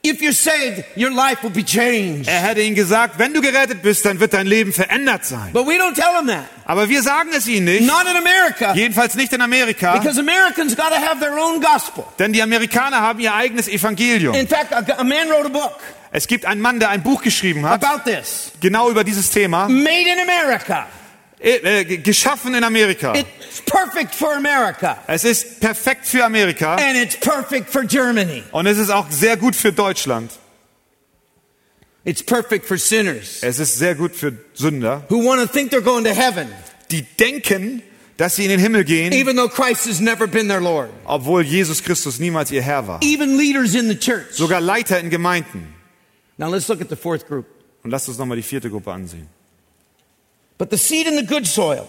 if you're saved, your life will be changed. Er hätte ihnen gesagt, wenn du gerettet bist, dann wird dein Leben verändert sein. But we don't tell them that. Aber wir sagen es ihnen nicht. Not in America. Jedenfalls nicht in Amerika. Because Americans got to have their own gospel. Denn die Amerikaner haben ihr eigenes Evangelium. In fact, a, a man wrote a book Es gibt einen Mann, der ein Buch geschrieben hat, about this. genau über dieses Thema. Made in America. Äh, äh, geschaffen in Amerika. It's perfect for America. Es ist perfekt für Amerika. And it's perfect for Germany. Und es ist auch sehr gut für Deutschland. It's perfect for sinners Es ist sehr gut für Sünder, who want to think they're going to heaven, die denken, dass sie in den Himmel gehen, even though Christ has never been their Lord. obwohl Jesus Christus niemals ihr Herr war. Even leaders in the church. Sogar Leiter in Gemeinden. Now let's look at the fourth group. Und lasst uns nochmal die vierte Gruppe ansehen. But the seed in the good soil,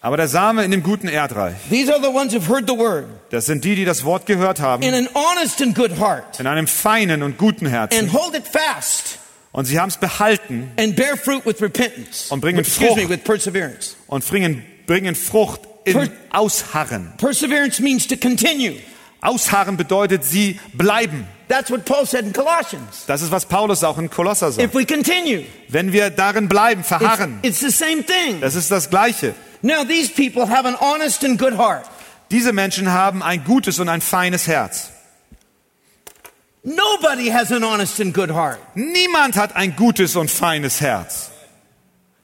Aber der Same in dem guten Erdreich, these are the ones who've heard the word das sind die, die das Wort gehört haben, in an honest and good heart in einem feinen und guten Herzen. and hold it fast Und sie haben es behalten and bear fruit with repentance. Und bringen Frucht. with perseverance. und bringen, bringen Frucht im Ausharren. Perseverance means to continue. Ausharren bedeutet, sie bleiben. That's what Paul said in Colossians. Das ist, was Paulus auch in Kolosser sagt. If we continue, Wenn wir darin bleiben, it's, verharren, it's the same thing. das ist das Gleiche. Now, these people have an honest and good heart. Diese Menschen haben ein gutes und ein feines Herz. Nobody has an honest and good heart. Niemand hat ein gutes und feines Herz.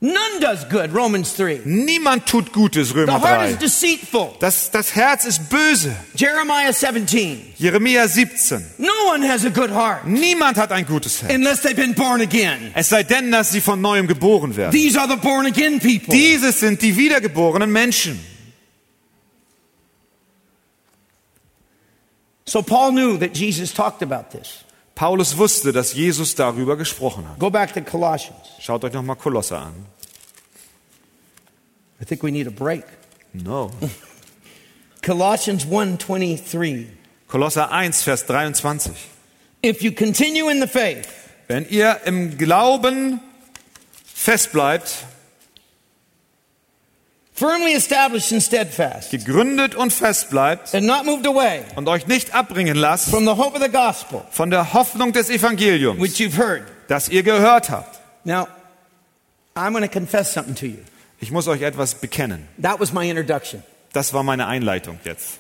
None does good, Romans 3. Niemand tut Gutes, The Römer heart is deceitful, Das, das Herz ist böse. Jeremiah 17. Jeremia 17. No one has a good heart Niemand hat ein gutes Herz. unless they've been born again. Es sei denn, dass sie von neuem geboren werden. These are the born again people. Dieses sind die wiedergeborenen Menschen. So Paul knew that Jesus talked about this. Paulus wusste, dass Jesus darüber gesprochen hat. Go back to Colossians. Schaut euch nochmal Kolosser an. I think we need a break. No. Colossians 1:23. Kolosser 1, Vers 23. If you continue in the faith, Wenn ihr im Glauben festbleibt, firmly established and steadfast, gegründet und fest bleibt and not moved away und euch nicht abbringen lasst from the hope of the gospel von der Hoffnung des Evangeliums, which you've heard. das ihr gehört habt. Now, I'm going to confess something to you. Ich muss euch etwas bekennen. That was my introduction. Das war meine Einleitung jetzt.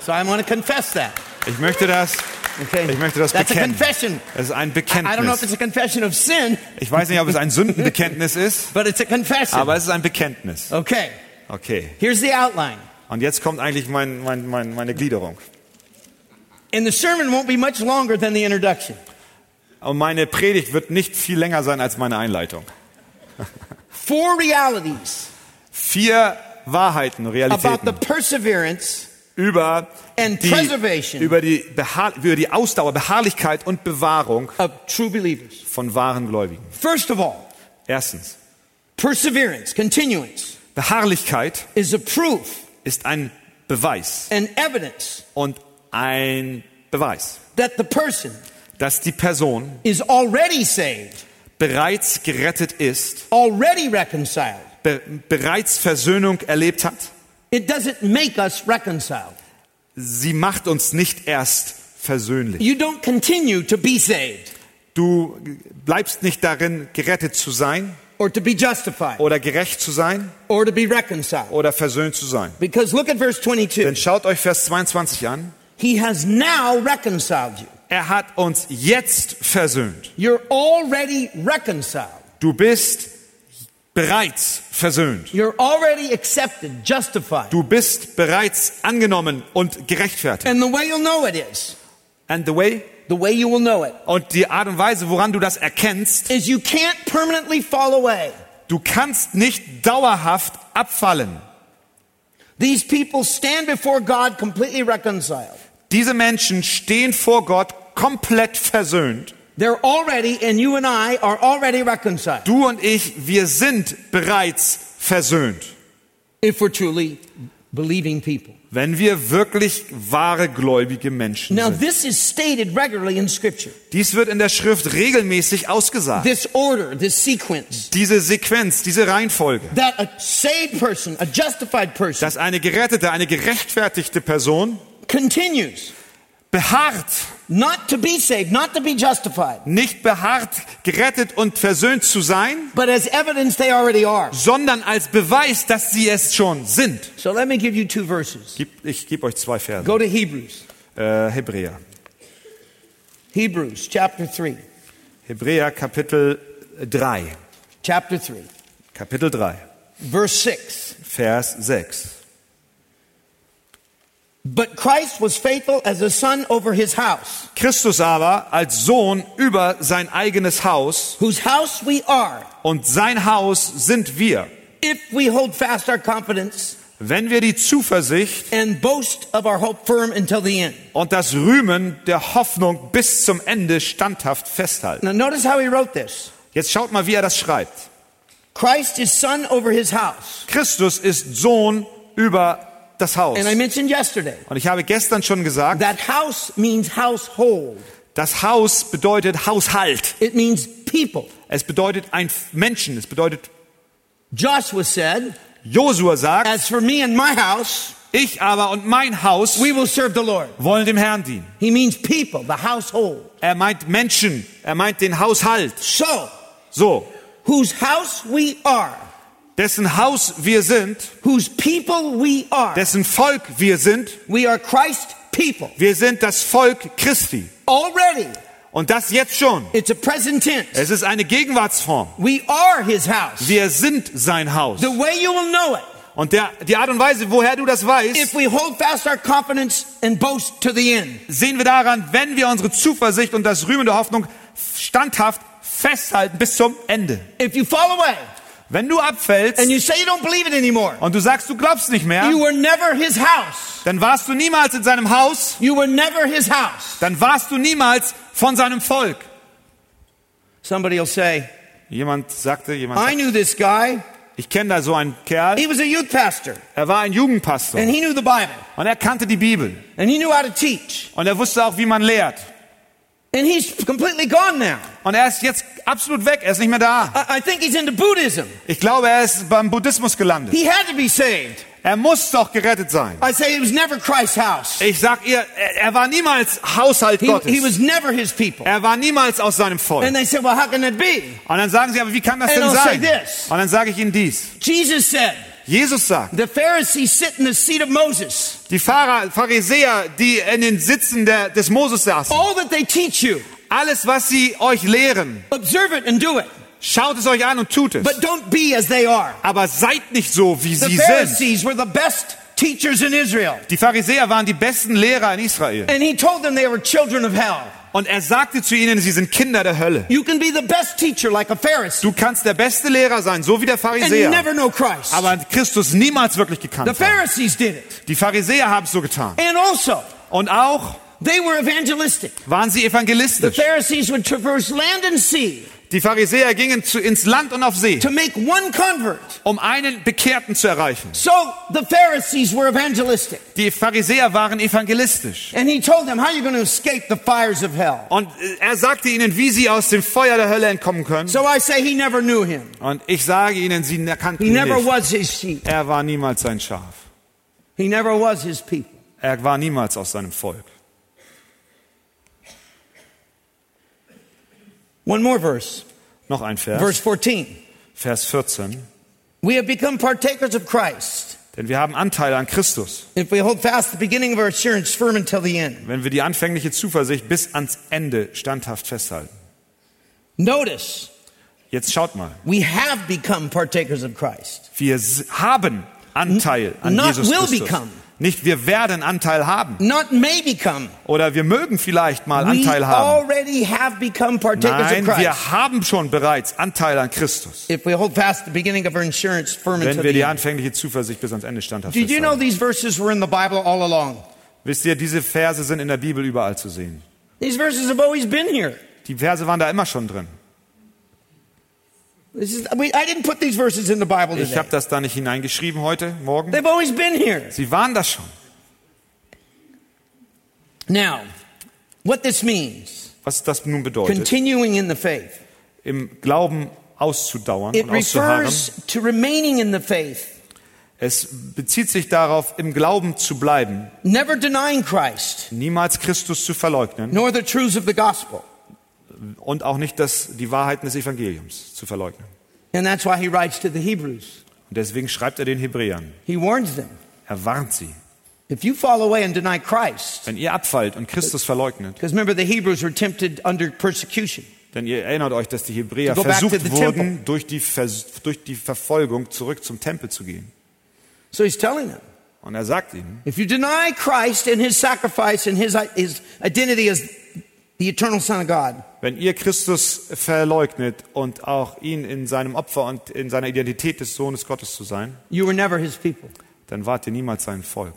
So I want to confess that. Ich möchte das, Okay. ich möchte das That's a bekennen. confession. Es ist ein I don't know if it's Bekenntnis. a confession of sin, Ich weiß nicht, ob es ein Sündenbekenntnis ist, but it's a confession. aber es ist ein Bekenntnis. Okay. Okay. Here's the outline. Und jetzt kommt eigentlich mein, mein, mein, meine Gliederung. And the sermon won't be much longer than the introduction. Und meine Predigt wird nicht viel länger sein als meine Einleitung. Four realities Vier Wahrheiten, about the Realitäten perseverance über and die, preservation über, die Beharr, über die Ausdauer, Beharrlichkeit und Bewahrung of true believers. von wahren Gläubigen. First of all, Erstens, perseverance, continuance, Beharrlichkeit is a proof ist ein Beweis and evidence und ein Beweis, that the person dass die Person is already saved, bereits gerettet ist, already reconciled. be bereits Versöhnung erlebt hat. It doesn't make us reconciled. Sie macht uns nicht erst versöhnlich. You don't continue to be saved Du bleibst nicht darin, gerettet zu sein or to be justified oder gerecht zu sein or to be reconciled. oder versöhnt zu sein. Because look at verse 22. Denn schaut euch Vers 22 an. He has now reconciled you. Er hat uns jetzt versöhnt. You're already reconciled. Du bist bereits versöhnt. You're already accepted, justified. Du bist bereits angenommen und gerechtfertigt. And the way you'll know it is And the way the way you will know it, und die Art und Weise, woran du das erkennst, is you can't permanently fall away. du kannst nicht dauerhaft abfallen. These people stand before God completely reconciled. Diese Menschen stehen vor Gott komplett versöhnt. They're already, and you and I are already reconciled Du und ich, wir sind bereits versöhnt, if we're truly believing people. wenn wir wirklich wahre gläubige Menschen Now, sind. this is stated regularly in Scripture. Dies wird in der Schrift regelmäßig ausgesagt. This order, this sequence, Diese Sequenz, diese Reihenfolge, that a saved person, a justified person, dass eine gerettete, eine gerechtfertigte Person continues beharrt, not to be saved, not to be justified, nicht beharrt, gerettet und versöhnt zu sein, but as evidence they already are. sondern als Beweis, dass sie es schon sind. So let me give you two verses. Gib- Ich gebe euch zwei Verse. Go to Hebrews. Äh, Hebräer. Hebrews chapter 3. Hebräer Kapitel 3. Chapter 3. Kapitel 3. Verse 6. Vers 6. But Christ was faithful as a son over his house, Christus aber als Sohn über sein eigenes Haus whose house we are, und sein Haus sind wir, if we hold fast our confidence wenn wir die Zuversicht and boast of our hope firm until the end. und das Rühmen der Hoffnung bis zum Ende standhaft festhalten. Now notice how he wrote this. Jetzt schaut mal, wie er das schreibt. Christ is son over his house. Christus ist Sohn über das Haus. And I mentioned yesterday Und ich habe gestern schon gesagt, that house means household. das Haus bedeutet Haushalt. It means people. Es bedeutet ein Menschen. Es bedeutet, Joshua said, Josua sagt, As for me and my house, ich aber und mein Haus we will serve the Lord. wollen dem Herrn dienen. He means people, the household. Er meint Menschen. Er meint den Haushalt. So, So, whose house we are, dessen Haus wir sind, whose people we are, dessen Volk wir sind, we are Christ people. wir sind das Volk Christi. Already, Und das jetzt schon. it's a present tense. Es ist eine Gegenwartsform. We are his house. Wir sind sein Haus. The way you will know it, Und der, die Art und Weise, woher du das weißt, if we hold fast our confidence and boast to the end. sehen wir daran, wenn wir unsere Zuversicht und das Rühmen der Hoffnung standhaft festhalten bis zum Ende. If you fall away Wenn du abfällst and you say you don't believe it anymore, und du sagst, du glaubst nicht mehr, you were never his house. dann warst du niemals in seinem Haus, You were never his house. dann warst du niemals von seinem Volk. Somebody will say, Jemand sagte, jemand I knew this guy. ich kenne da so einen Kerl, He was a youth pastor er war ein Jugendpastor and he knew the Bible und er kannte die Bibel and he knew how to teach. und er wusste auch, wie man lehrt. And he's completely gone now. Und er ist jetzt absolut weg, er ist nicht mehr da. I, I think he's into Buddhism. Ich glaube, er ist beim Buddhismus gelandet. He had to be saved. Er muss doch gerettet sein. I say it was never Christ's house. Ich sag ihr, er, er war niemals Haushalt He, Gottes. he was never his people. Er war niemals aus seinem Volk. And they said, well, how can that be? Und dann sagen sie, aber wie kann das And denn I'll say sein? this. Und dann sage ich ihnen dies. Jesus said, Jesus sagt, the Pharisees sit in the seat of Moses. die Pharisäer, die in den Sitzen der, des Moses saßen, All that they teach you, alles, was sie euch lehren, observe it and do it. schaut es euch an und tut es. But don't be as they are. Aber seid nicht so, wie The sie sind. Pharisees were the best teachers in Israel. Die Pharisäer waren die besten Lehrer in Israel. And he told them they were children of hell. Und er sagte zu ihnen, sie sind Kinder der Hölle. You can be the best teacher like Du kannst der beste Lehrer sein, so wie der Pharisäer. Christ. Aber Christus niemals wirklich gekannt hat. Pharisees did it. Die Pharisäer haben es so getan. And also, Und auch they were evangelistic. waren sie The evangelistisch. Pharisees would traverse land and sea Die Pharisäer gingen zu, ins Land und auf See, to make one convert. um einen Bekehrten zu erreichen. So the Pharisees were evangelistic. Die Pharisäer waren evangelistisch. Them the. Und äh, er sagte ihnen, wie sie aus dem Feuer der Hölle entkommen können. So I say he never knew him. Und ich sage ihnen, sie erkannten He ihn never nicht. was his sheep. Er war niemals sein Schaf. He never was his people. Er war niemals aus seinem Volk. One more verse. Noch ein Vers. Verse 14. Vers 14. We have become partakers of Christ Denn wir haben Anteile an Christus, if we hold fast the beginning of our assurance firm until the end. wenn wir die anfängliche Zuversicht bis ans Ende standhaft festhalten. Notice, Jetzt schaut mal. we have become partakers of Christ. Wir haben Anteil an Not Jesus will Christus. become. Nicht wir werden Anteil haben not may become. oder wir mögen vielleicht mal We Anteil haben. already have become partakers Nein, of Christ. wir haben schon bereits Anteil an Christus. If we hold fast the beginning of our insurance firm Wenn wir die anfängliche Zuversicht bis ans Ende standhaft Did you know these verses were in the Bible all along? Wisst ihr, diese Verse sind in der Bibel überall zu sehen. These verses have always been here. Die Verse waren da immer schon drin. This is, we, I didn't put these verses in the Bible Ich habe das da nicht hineingeschrieben heute, morgen. They've always been here. Sie waren das schon. Now, what this means, Was das nun bedeutet, continuing in the faith, im Glauben auszudauern it und auszuharren. refers to remaining in the faith, Es bezieht sich darauf, im Glauben zu bleiben, never denying Christ, niemals Christus zu verleugnen nor the truths of the gospel. Und auch nicht das, die Wahrheiten des Evangeliums zu verleugnen. And that's why he writes to the Hebrews. Und deswegen schreibt er den Hebräern. He warns them Er warnt sie. if you fall away and deny Christ, Wenn ihr abfallt und Christus verleugnet, because remember, the Hebrews were tempted under persecution. denn ihr erinnert euch, dass die Hebräer versucht wurden, durch die, Vers durch die Verfolgung zurück zum Tempel zu gehen. So he's telling them Und er sagt ihnen, if you deny Christ and his sacrifice and his, his identity as the eternal Son of God, wenn ihr Christus verleugnet und auch ihn in seinem Opfer und in seiner Identität des Sohnes Gottes zu sein, you were never his people. dann wart ihr niemals sein Volk.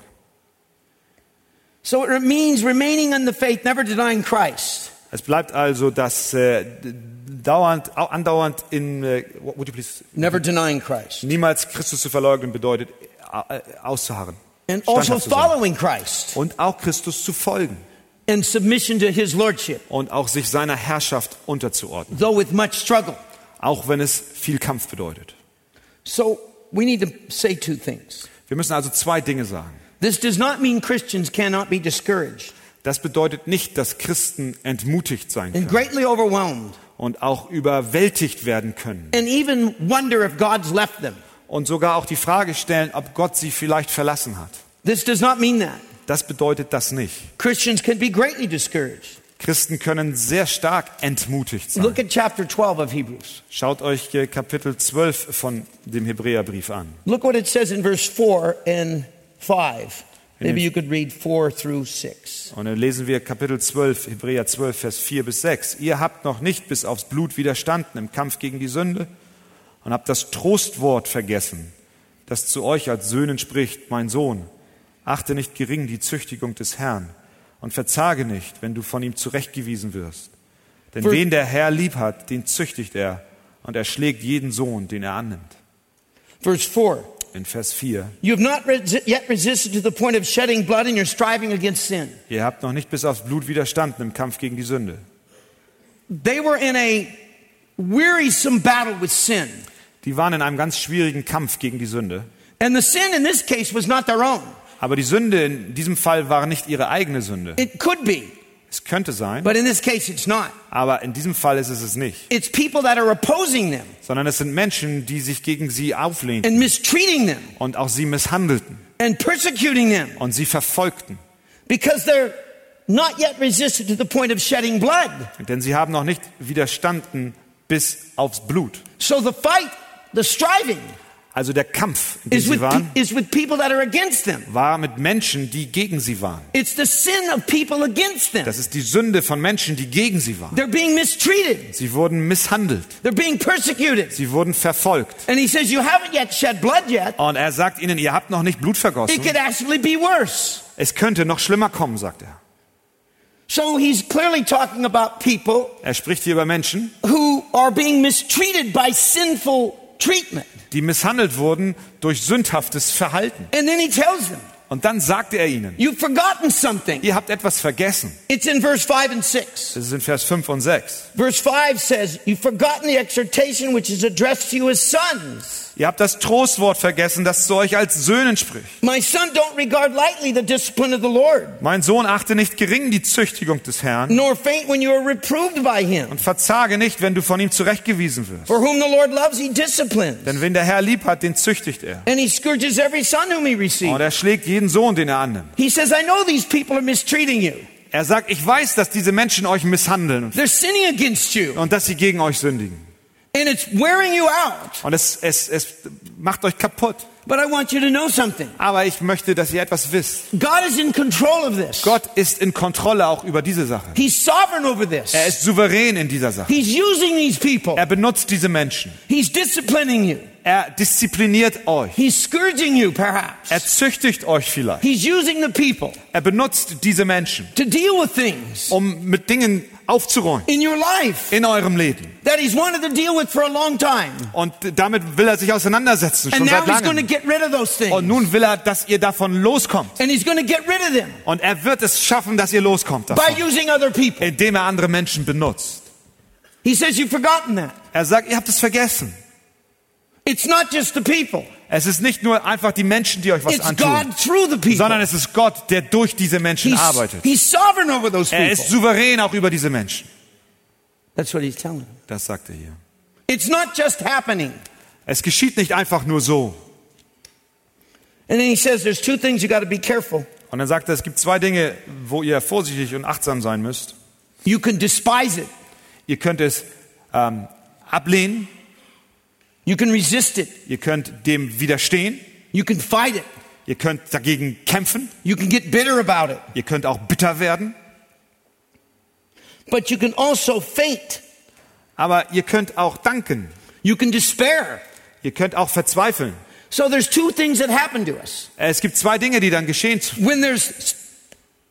So it means remaining in the faith, never denying Christ. Es bleibt also das äh, dauernd, au- andauernd in, äh, would you please, Never denying Christ. niemals Christus zu verleugnen bedeutet äh, auszuharren. And also following Christ Und auch Christus zu folgen in submission to his lordship, und auch sich seiner Herrschaft unterzuordnen, though with much struggle. auch wenn es viel Kampf bedeutet. So we need to say two things. Wir müssen also zwei Dinge sagen. This does not mean Christians cannot be discouraged Das bedeutet nicht, dass Christen entmutigt sein and können greatly overwhelmed und auch überwältigt werden können and even wonder if God's left them. und sogar auch die Frage stellen, ob Gott sie vielleicht verlassen hat. This does not mean that. Das bedeutet das nicht. Christians can be greatly discouraged. Christen können sehr stark entmutigt sein. Look at chapter 12 of Hebrews. Schaut euch hier Kapitel 12 von dem Hebräerbrief an. Look what it says in verse 4 and 5. Maybe you could read 4 through 6. Und dann lesen wir Kapitel 12, Hebräer 12, Vers 4 bis 6. Ihr habt noch nicht bis aufs Blut widerstanden im Kampf gegen die Sünde und habt das Trostwort vergessen, das zu euch als Söhnen spricht, mein Sohn, achte nicht gering die Züchtigung des Herrn und verzage nicht, wenn du von ihm zurechtgewiesen wirst. Denn wen der Herr lieb hat, den züchtigt er und er schlägt jeden Sohn, den er annimmt. Verse 4. In Vers 4. You have not yet resisted to the point of shedding blood in your striving against sin. Ihr habt noch nicht bis aufs Blut widerstanden im Kampf gegen die Sünde. They were in a wearisome battle with sin. Die waren in einem ganz schwierigen Kampf gegen die Sünde. And the sin in this case was not their own. Aber die Sünde in diesem Fall war nicht ihre eigene Sünde. It could be, Es könnte sein, but in this case it's not. aber in diesem Fall ist es es nicht. It's people that are opposing them Sondern es sind Menschen, die sich gegen sie auflehnten and mistreating them und auch sie misshandelten and persecuting them und sie verfolgten. because they're not yet resisted to the point of shedding blood. Denn sie haben noch nicht widerstanden bis aufs Blut. So the fight, the striving, Also der Kampf, in dem sie waren, pe- is with people that are against them. war mit Menschen, die gegen sie waren. It's the sin of people against them. Das ist die Sünde von Menschen, die gegen sie waren. They're being mistreated. Sie wurden misshandelt. They're being persecuted. Sie wurden verfolgt. And he says, You haven't yet shed blood yet. Und er sagt ihnen, ihr habt noch nicht Blut It vergossen. could actually be worse. Es könnte noch schlimmer kommen, sagt er. So he's clearly talking about people Er spricht hier über Menschen, who are being mistreated by sinful treatment. Die misshandelt wurden durch sündhaftes Verhalten. Und dann sagte er ihnen, ihr habt etwas vergessen. It's in verse 5 and 6. Das ist in Vers 5 und 6. Verse 5 says, You've forgotten the exhortation which is addressed to you as sons. Ihr habt das Trostwort vergessen, das zu euch als Söhnen spricht. My son, don't regard lightly the discipline of the Lord, Mein Sohn, achte nicht gering die Züchtigung des Herrn nor faint when you are reproved by him. und verzage nicht, wenn du von ihm zurechtgewiesen wirst. For whom the Lord loves, he disciplines. Denn wen der Herr lieb hat, den züchtigt er. And he scourges every son whom he Und er schlägt jeden Sohn, den er annimmt. He says, I know these people are mistreating you. Er sagt, ich weiß, dass diese Menschen euch misshandeln They're sinning against you. und dass sie gegen euch sündigen. And it's wearing you out. Und es, es, es macht euch kaputt. But I want you to know something. Aber ich möchte, dass ihr etwas wisst. God is in control of this. Gott ist in Kontrolle auch über diese Sache. He's sovereign over this. Er ist souverän in dieser Sache. He's using these people. Er benutzt diese Menschen. He's disciplining you. Er diszipliniert euch. He's scourging you, perhaps. Er züchtigt euch vielleicht. He's using the people Er benutzt diese Menschen, to deal with things um mit Dingen aufzuräumen in your life in eurem Leben. that He's wanted to deal with for a long time. Und damit will er sich auseinandersetzen, And schon now seit He's going to langem. get rid of those Und nun will er, dass ihr davon loskommt. And He's going to get rid of them Und er wird es schaffen, dass ihr loskommt by davon, using other people. indem er andere Menschen benutzt. He says, You've forgotten that. Er sagt, ihr habt es vergessen. It's not just the people, Es ist nicht nur einfach die Menschen, die euch was it's antun, sondern es ist Gott, der durch diese Menschen He's, arbeitet. he's sovereign over those Er ist souverän auch über diese Menschen. That's what He's telling them. Das sagt er hier. It's not just happening. Es geschieht nicht einfach nur so. Says. Und dann sagt er, es gibt zwei Dinge, wo ihr vorsichtig und achtsam sein müsst. You can despise it, Ihr könnt es ähm, ablehnen, you can resist it, ihr könnt dem widerstehen, you can fight it, ihr könnt dagegen kämpfen, you can get bitter about it, ihr könnt auch bitter werden, but you can also faint. aber ihr könnt auch danken, You can despair. ihr könnt auch verzweifeln. So there's two things that happen to us Es gibt zwei Dinge, die dann geschehen, when there's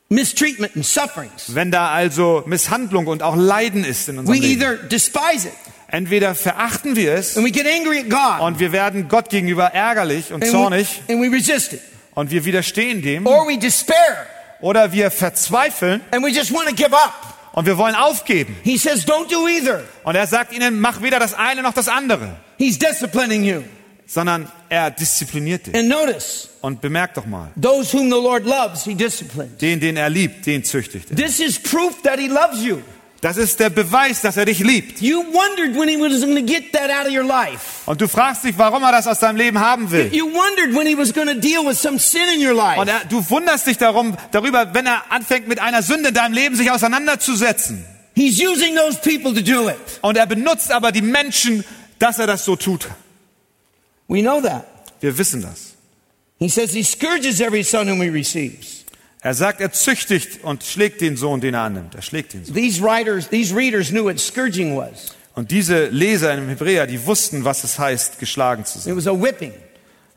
mistreatment and sufferings. wenn da also Misshandlung und auch Leiden ist in We unserem Leben. either despise it Entweder verachten wir es and we get angry at God und wir werden Gott gegenüber ärgerlich und and we, zornig and we resist it, und wir widerstehen dem, or we despair oder wir verzweifeln and we just want to give up. und wir wollen aufgeben. He says, don't do either. Und er sagt ihnen, mach weder das eine noch das andere, He's disciplining you. sondern er diszipliniert dich. And notice, Und bemerkt doch mal, those whom the Lord loves, he disciplines. den, den er liebt, den züchtigt er. This is proof that he loves you. Das ist der Beweis, dass er dich liebt. You wondered when he was going to get that out of your life. Und du fragst dich, warum er das aus deinem Leben haben will. You wondered when he was going to deal with some sin in your life. Und er, du wunderst dich darum, darüber, wenn er anfängt, mit einer Sünde in deinem Leben sich auseinanderzusetzen. He's using those people to do it. Und er benutzt aber die Menschen, dass er das so tut. We know that. Wir wissen das. He says he scourges every son whom he receives. Er sagt, er züchtigt und schlägt den Sohn, den er annimmt. Er schlägt den Sohn. These writers, these readers knew what scourging was. Und diese Leser im Hebräer, die wussten, was es heißt, geschlagen zu sein. It was a whipping.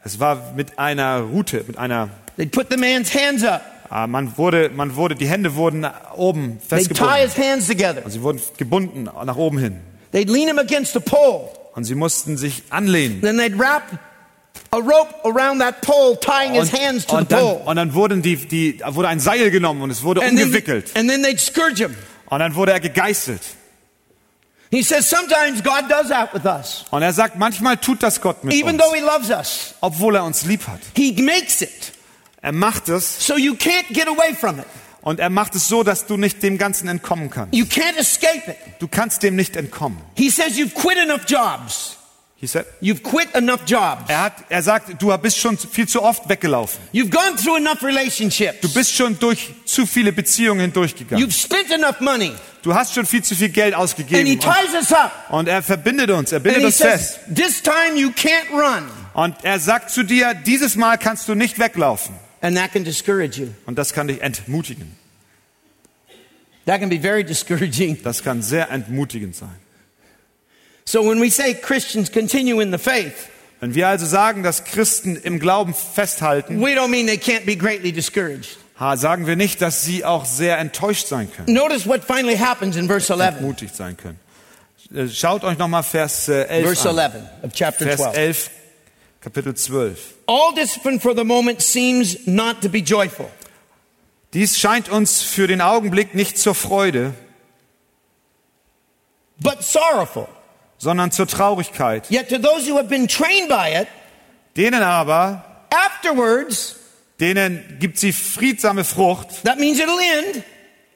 Es war mit einer Rute, mit einer, They'd put the man's hands up. ah, man wurde, man wurde, die Hände wurden oben They'd tie festgebunden. his hands together. Und sie wurden gebunden nach oben hin. They'd lean him against a pole. Und sie mussten sich anlehnen. Then they'd wrap a rope around that pole, tying his hands to the dann, pole. und dann wurden die, die, wurde ein Seil genommen und es wurde And then, and then they'd scourge him. Und dann wurde er gegeißelt. He says sometimes God does that with us. Und er sagt, manchmal tut das Gott mit Even uns, though he loves us, obwohl er uns lieb hat. he makes it Er macht es so you can't get away from it. und er macht es so, dass du nicht dem Ganzen entkommen kannst. You can't escape it. Du kannst dem nicht entkommen. He says you've quit enough jobs. He said, You've quit enough jobs. er, hat, er sagt, du bist schon viel zu oft weggelaufen. You've gone through enough relationships. Du bist schon durch zu viele Beziehungen hindurchgegangen. You've spent enough money. Du hast schon viel zu viel Geld And he ausgegeben. ties us up. Und, er verbindet uns, er bindet uns fest. says, this time you can't run. Und er sagt zu dir, dieses Mal kannst du nicht weglaufen. And that can discourage you. Und das kann dich entmutigen. That can be very discouraging. Das kann sehr entmutigend sein. So when we say Christians continue in the faith, Wenn wir also sagen, dass Christen im Glauben festhalten, we don't mean they can't be greatly discouraged. sagen wir nicht, dass sie auch sehr enttäuscht sein können, Notice what finally happens in verse 11. entmutigt sein können. Äh, Schaut euch nochmal Vers äh, 11 Verse an. 11 of chapter Vers 12. 11, Kapitel 12. All discipline for the moment seems not to be joyful, Dies scheint uns für den Augenblick nicht zur Freude, but sorrowful. Sondern zur Traurigkeit. Yet to those who have been trained by it, Denen aber, afterwards, denen gibt sie friedsame Frucht. that means it'll end,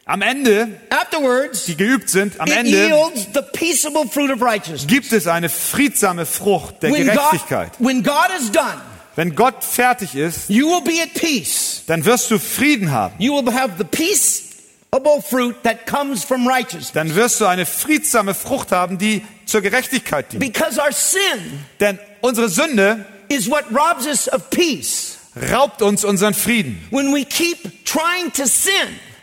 Am Ende, afterwards, die geübt sind, am Ende yields the peaceable fruit of righteousness. gibt es eine friedsame Frucht der When God, Gerechtigkeit. when God is done, Wenn Gott fertig ist, you will be at peace. dann wirst du Frieden haben. You will have the peaceable fruit that comes from righteousness. Dann wirst du eine friedsame Frucht haben, die zur Gerechtigkeit dient. Because our sin Denn unsere Sünde is what robs us of peace. raubt uns unseren Frieden. When we keep trying to sin,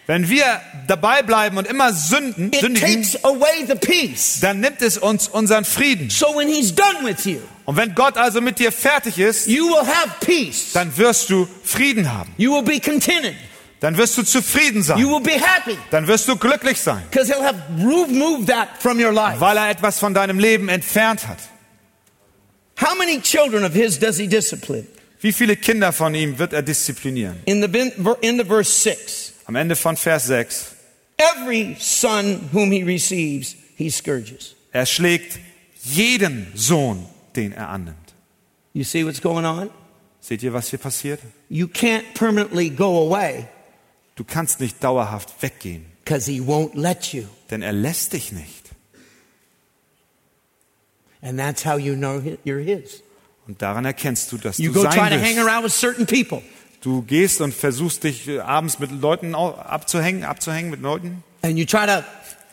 Wenn wir dabei bleiben und immer sünden, it sündigen, takes away the peace. dann nimmt es uns unseren Frieden. So when he's done with you, Und wenn Gott also mit dir fertig ist, you will have peace. dann wirst du Frieden haben. You will be contented. Dann wirst du zufrieden You sein. will be happy Dann wirst du glücklich sein, because he'll have removed that from your life. weil er etwas von deinem Leben entfernt hat. How many children of his does he discipline? Wie viele Kinder von ihm wird er disziplinieren? In the, in the verse 6, Am Ende von Vers 6. every son whom he receives, he scourges. Er schlägt jeden Sohn, den er annimmt. You see what's going on? Seht ihr, was hier passiert? You can't permanently go away Du kannst nicht dauerhaft weggehen, because he won't let you. denn er lässt dich nicht. And that's how you know you're his. Und daran erkennst du, dass You du sein bist. Du gehst und versuchst dich äh, abends mit Leuten abzuhängen, abzuhängen mit Leuten. and you try to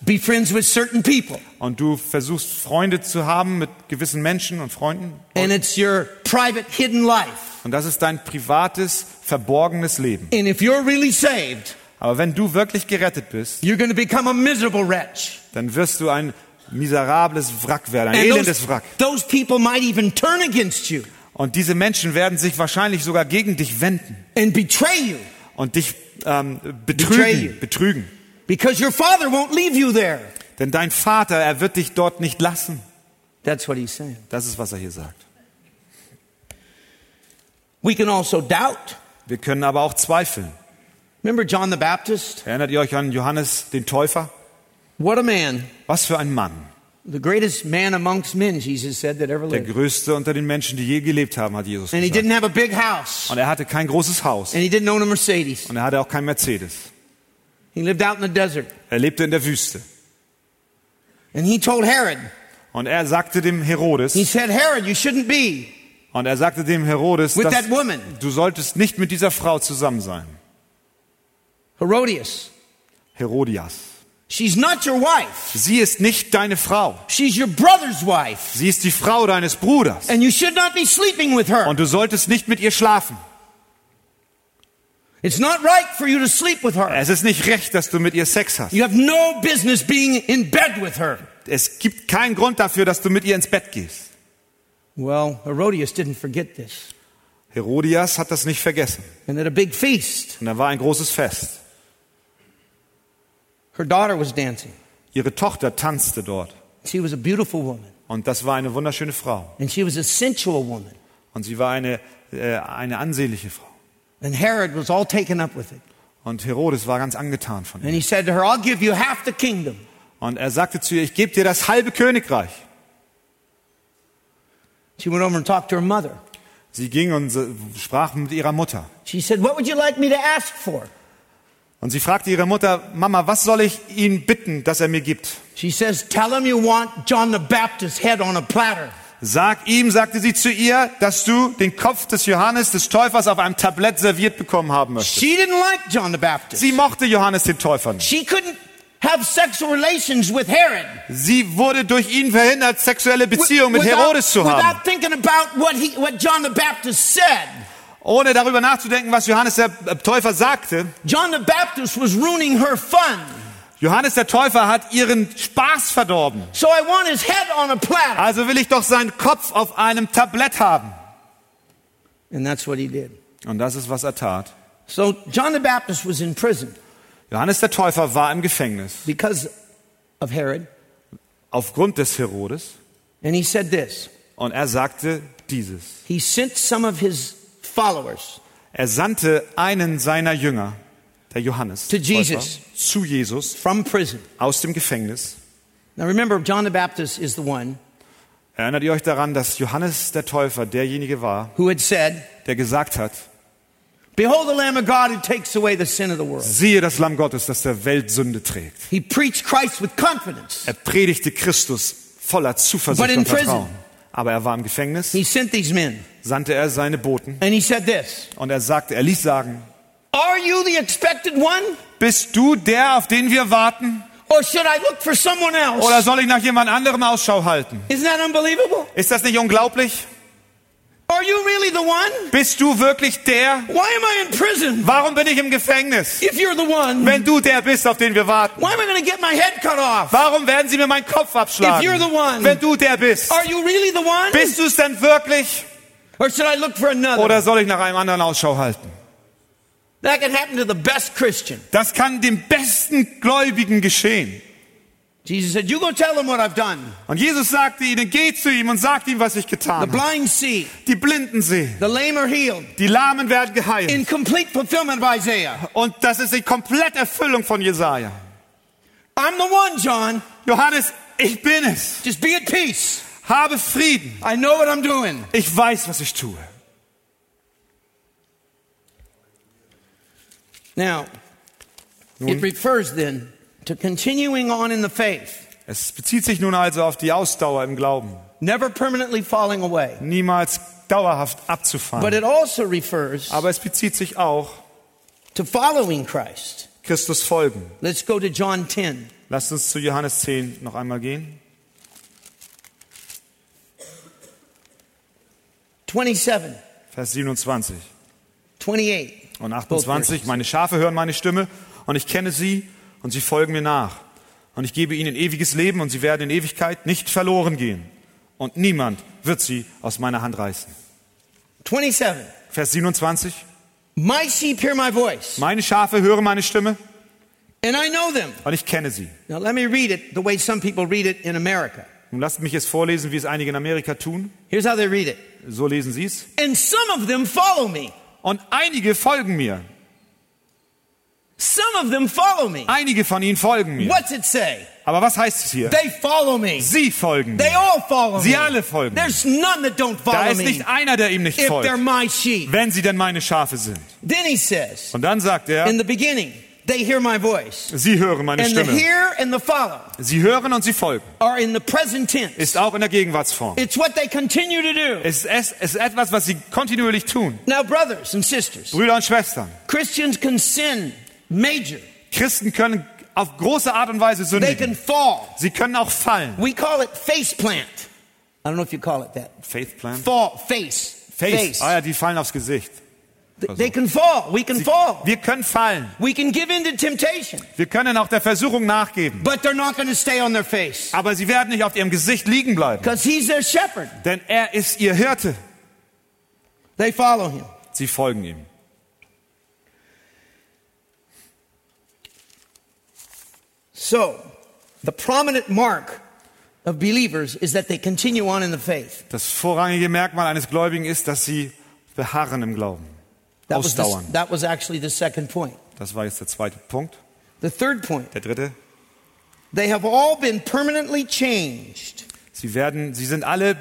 be friends with certain people, Und du versuchst Freunde zu haben mit gewissen Menschen und Freunden. and it's your private, hidden life. Und das ist dein privates, verborgenes Leben. And if you're really saved, Aber wenn du wirklich gerettet bist, you're going to become a miserable wretch. dann wirst du ein miserables Wrack werden, ein And elendes those, Wrack. those people might even turn against you Und diese Menschen werden sich wahrscheinlich sogar gegen dich wenden and betray you und dich ähm, Betray you. betrügen, betrügen. Because your father won't leave you there. Denn dein Vater, er wird dich dort nicht lassen. That's what he's saying. Das ist, was er hier sagt. We can also doubt. Wir können aber auch zweifeln. Remember John the Baptist? Erinnert ihr euch an Johannes den Täufer? What a man. Was für ein Mann. The greatest man amongst men, Jesus said, that ever Der lived. größte unter den Menschen, die je gelebt haben, hat Jesus And he gesagt. didn't have a big house. Und er hatte kein großes Haus. And he didn't own a Mercedes. Und er hatte auch kein Mercedes. He lived out in the desert. Er lebte in der Wüste. And he told Herod, Und er sagte dem he Herodes, said, Herod, you shouldn't be und er sagte dem Herodes, with dass that woman, du solltest nicht mit dieser Frau zusammen sein. Herodias. Herodias. She's not your wife. Sie ist nicht deine Frau. She's your brother's wife. Sie ist die Frau deines Bruders. And you should not be sleeping with her. Und du solltest nicht mit ihr schlafen. It's not right for you to sleep with her. Es ist nicht recht, dass du mit ihr Sex hast. You have no business being in bed with her. Es gibt keinen Grund dafür, dass du mit ihr ins Bett gehst. Well, Herodias didn't forget this. Herodias hat das nicht vergessen. And at a big feast, Und da war ein großes Fest. her daughter was dancing. Ihre Tochter tanzte dort. She was a beautiful woman. Und das war eine wunderschöne Frau. And she was a sensual woman. Und sie war eine, äh, eine ansehnliche Frau. And Herod was all taken up with it. Und Herodes war ganz angetan von And ihr. he said to her, I'll give you half the kingdom. Und er sagte zu ihr, ich gebe dir das halbe Königreich. She went over and talked to her mother. Sie ging und sprach mit ihrer Mutter. She said, What would you like me to ask for? Und sie fragte ihre Mutter, Mama, was soll ich ihn bitten, dass er mir gibt? She says, Tell him you want John the Baptist's head on a platter. Sag ihm, sagte sie zu ihr, dass du den Kopf des Johannes des Täufers auf einem Tablett serviert bekommen haben möchtest. She didn't like John the Baptist. Sie mochte Johannes den Täufer nicht. She couldn't have sexual relations with Herod. Sie wurde durch ihn verhindert, sexuelle Beziehungen mit Herodes zu haben. Without thinking about what, he, what John the Baptist said. Ohne darüber nachzudenken, was Johannes der Täufer sagte. John the Baptist was ruining her fun. Johannes der Täufer hat ihren Spaß verdorben. So I want his head on a platter. Also will ich doch seinen Kopf auf einem Tablett haben. And that's what he did. Und das ist, was er tat. So John the Baptist was in prison Johannes der Täufer war im Gefängnis because of Herod. aufgrund des Herodes. And he said this Und er sagte dieses. He sent some of his followers Er sandte einen seiner Jünger, der Johannes, To Jesus. zu Jesus from prison. aus dem Gefängnis. Now remember, John the Baptist is the one Erinnert ihr euch daran, dass Johannes der Täufer derjenige war, who had said, der gesagt hat, Behold the Lamb of God who takes away the sin of the world. siehe das Lamm Gottes, das der Welt Sünde trägt. He preached Christ with confidence. Er predigte Christus voller Zuversicht But in und Vertrauen. prison. Aber er war im Gefängnis, He sent these men sandte er seine Boten and he said this und er sagte, er ließ sagen, Are you the expected one? bist du der, auf den wir warten? Or should I look for someone else? Oder soll ich nach jemand anderem Ausschau halten? Isn't that unbelievable? Ist das nicht unglaublich? Are you really the one? Bist du wirklich der? Why am I in prison? Warum bin ich im Gefängnis? If you're the one, Wenn du der bist, auf den wir warten. why am I going to get my head cut off? Warum werden sie mir meinen Kopf abschlagen? If you're the one. Wenn du der bist. Are you really the one? Bist du es denn wirklich? Or should I look for another? Oder soll ich nach einem anderen Ausschau halten? That can happen to the best Christian. Das kann dem besten Gläubigen geschehen. Jesus said, You go tell them what I've done. Und Jesus sagte ihnen, geht zu ihm und sagt ihm, was ich The getan habe. blind see, Die Blinden sehen, the lame are healed. die Lahmen werden geheilt. In complete fulfillment of Isaiah. Und das ist die komplette Erfüllung von Jesaja. I'm the one, John. Johannes, ich bin es. Just be at peace. Habe Frieden. I know what I'm doing. Ich weiß, was ich tue. Now, it refers then to continuing on in the faith, Es bezieht sich nun also auf die Ausdauer im Glauben. never permanently falling away. Niemals dauerhaft But abzufahren. it also refers Aber es bezieht sich auch to following Christ. Christus folgen. Let's go to John 10. Lasst uns zu Johannes 10 noch einmal gehen. 27, Vers 27 28. und Both 28. verses. Meine Schafe hören meine Stimme und ich kenne sie und sie folgen mir nach. Und ich gebe ihnen ewiges Leben und sie werden in Ewigkeit nicht verloren gehen. Und niemand wird sie aus meiner Hand reißen. 27. Vers 27. My sheep hear my voice, Meine Schafe hören meine Stimme and I know them. und ich kenne sie. Now, let me read it the way some people read it in America. Nun lasst mich jetzt vorlesen, wie es einige in Amerika tun. Here's how they read it. So lesen sie es. And some of them follow me. Und einige folgen mir. Some of them follow me. Einige von ihnen folgen mir. What's it say? Aber was heißt es hier? They follow me. Sie folgen They mir. all follow Sie alle folgen mir. There's none that don't Da follow ist me nicht einer, der ihm nicht folgt, wenn sie denn meine Schafe sind. Then he says, Und dann sagt er, in the beginning, they hear my voice. sie hören meine And the Stimme. hear and the follow Sie hören und sie folgen. are in the present tense. Ist auch in der Gegenwartsform. It's what they continue to do. Es ist, es ist etwas, was sie kontinuierlich tun. Now, brothers and sisters, Brüder und Schwestern, Christians can sin major. Christen können auf große Art und Weise They can sündigen. fall. Sie können auch fallen. We call it face plant. I don't know if you call it that. Faithplan? Fall, face, Face. Ah ja, die fallen aufs Gesicht. Th- They can fall. We can fall. Wir können fallen. We can give in to temptation, Wir können auch der Versuchung nachgeben. but they're not going to stay on their face Aber sie werden nicht auf ihrem Gesicht liegen bleiben. because he's their shepherd. Denn er ist ihr Hirte. They follow him. Sie folgen ihm. So, the prominent mark of believers is that they continue on in the faith. Das vorrangige Merkmal eines Gläubigen ist, dass sie beharren im Glauben. That was, the, Ausdauern. that was actually the second point. Das war jetzt der zweite Punkt. The third point, Der dritte. they have all been permanently changed. Sie werden, sie sind alle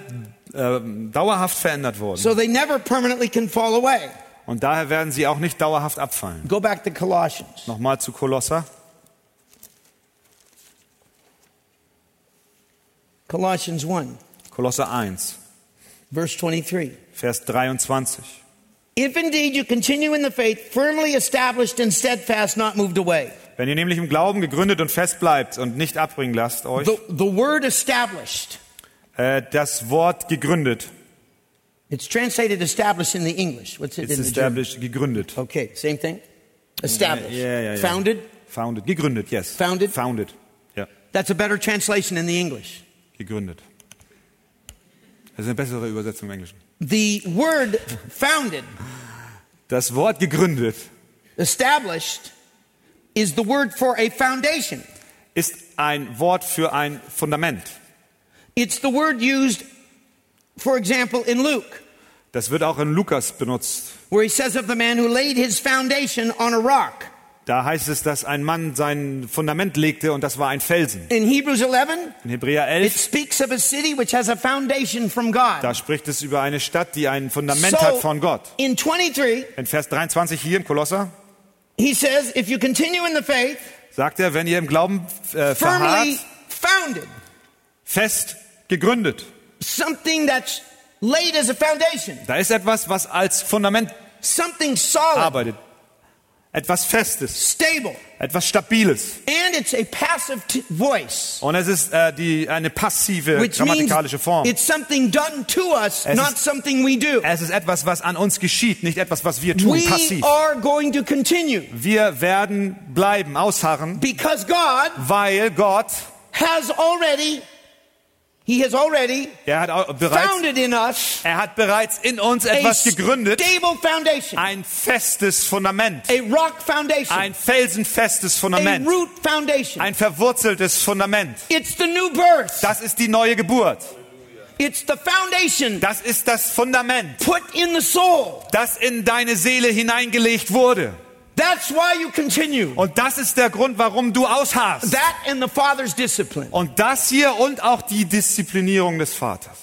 ähm, dauerhaft verändert worden. So they never permanently can fall away. Und daher werden sie auch nicht dauerhaft abfallen. Go back to Colossians. Nochmal zu Kolosser. Colossians 1, Kolosser 1, verse 23. Vers 23. If indeed you continue in the faith, firmly established and steadfast, not moved away. Wenn ihr nämlich im Glauben gegründet und fest bleibt und nicht abbringen lasst euch, The, the word established, äh, das Wort gegründet, it's translated established in the English. What's it ist in the German? established, gegründet. Okay, same thing. Established. Ja, ja, ja. Founded. Founded, gegründet, yes. Founded? Founded, ja, That's a better translation in the English. gegründet. Das ist eine bessere Übersetzung im Englischen. The word founded, Das Wort gegründet established, is the word for a foundation. ist ein Wort für ein Fundament. It's the word used, for example, in Luke, Das wird auch in Lukas benutzt. where he says of the man who laid his foundation on a rock. Da heißt es, dass ein Mann sein Fundament legte und das war ein Felsen. In Hebrews 11, In Hebräer it 11, speaks of a city which has a foundation from God. da spricht es über eine Stadt, die ein Fundament So, hat von Gott. in 23, In Vers 23 hier im Kolosser he says, if you continue in the faith, sagt er, wenn ihr im Glauben äh, firmly verharrt, founded, fest gegründet. something that's laid as a foundation, Da ist etwas, was als Fundament something solid. arbeitet. Etwas Festes, stable, etwas Stabiles. and it's a passive voice. Und es ist äh, die, eine passive Which grammatikalische Form. it's something done to us, Es not ist- something we do. Es ist etwas, was an uns geschieht, nicht etwas, was wir tun, We passiv. are going to continue Wir werden bleiben, ausharren, because God weil Gott, has already, He has already er hat bereits, founded in us er hat bereits in uns a etwas gegründet, stable foundation, ein festes Fundament, a rock foundation, ein felsenfestes a Fundament, root foundation. ein verwurzeltes Fundament. It's the new birth. Das ist die neue Geburt. It's the foundation Das ist das Fundament, put in the soul. das in deine Seele hineingelegt wurde. That's why you continue. Und das ist der Grund, warum du ausharrst. That and the Father's discipline. Und das hier und auch die Disziplinierung des Vaters.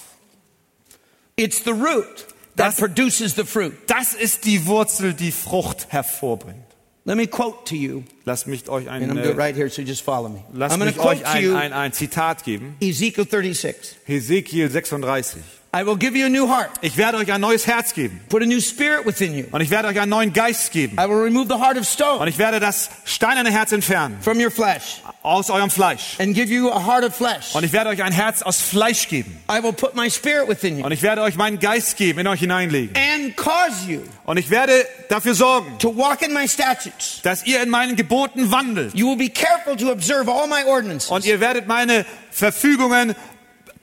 It's the root that Das- produces the fruit. Das ist die Wurzel, die Frucht hervorbringt. Let me quote to you, Lasst mich euch ein, and I'm äh, right here, so just follow me. lasst I'm mich euch ein, ein, ein Zitat geben. Ezekiel 36. Hesekiel 36. I will give you a new heart, Ich werde euch ein neues Herz geben. put a new spirit within you. Und ich werde euch einen neuen Geist geben. I will remove the heart of Und stone ich werde das steinerne Herz entfernen. from your flesh Aus eurem Fleisch. and give you a heart of flesh. Und ich werde euch ein Herz aus Fleisch geben. I will put my spirit within you Und ich werde euch meinen Geist geben, in euch hineinlegen. and cause you Und ich werde dafür sorgen, to walk in my statutes. dass ihr in meinen Geboten wandelt. You will be careful to observe all my ordinances. Und ihr werdet meine Verfügungen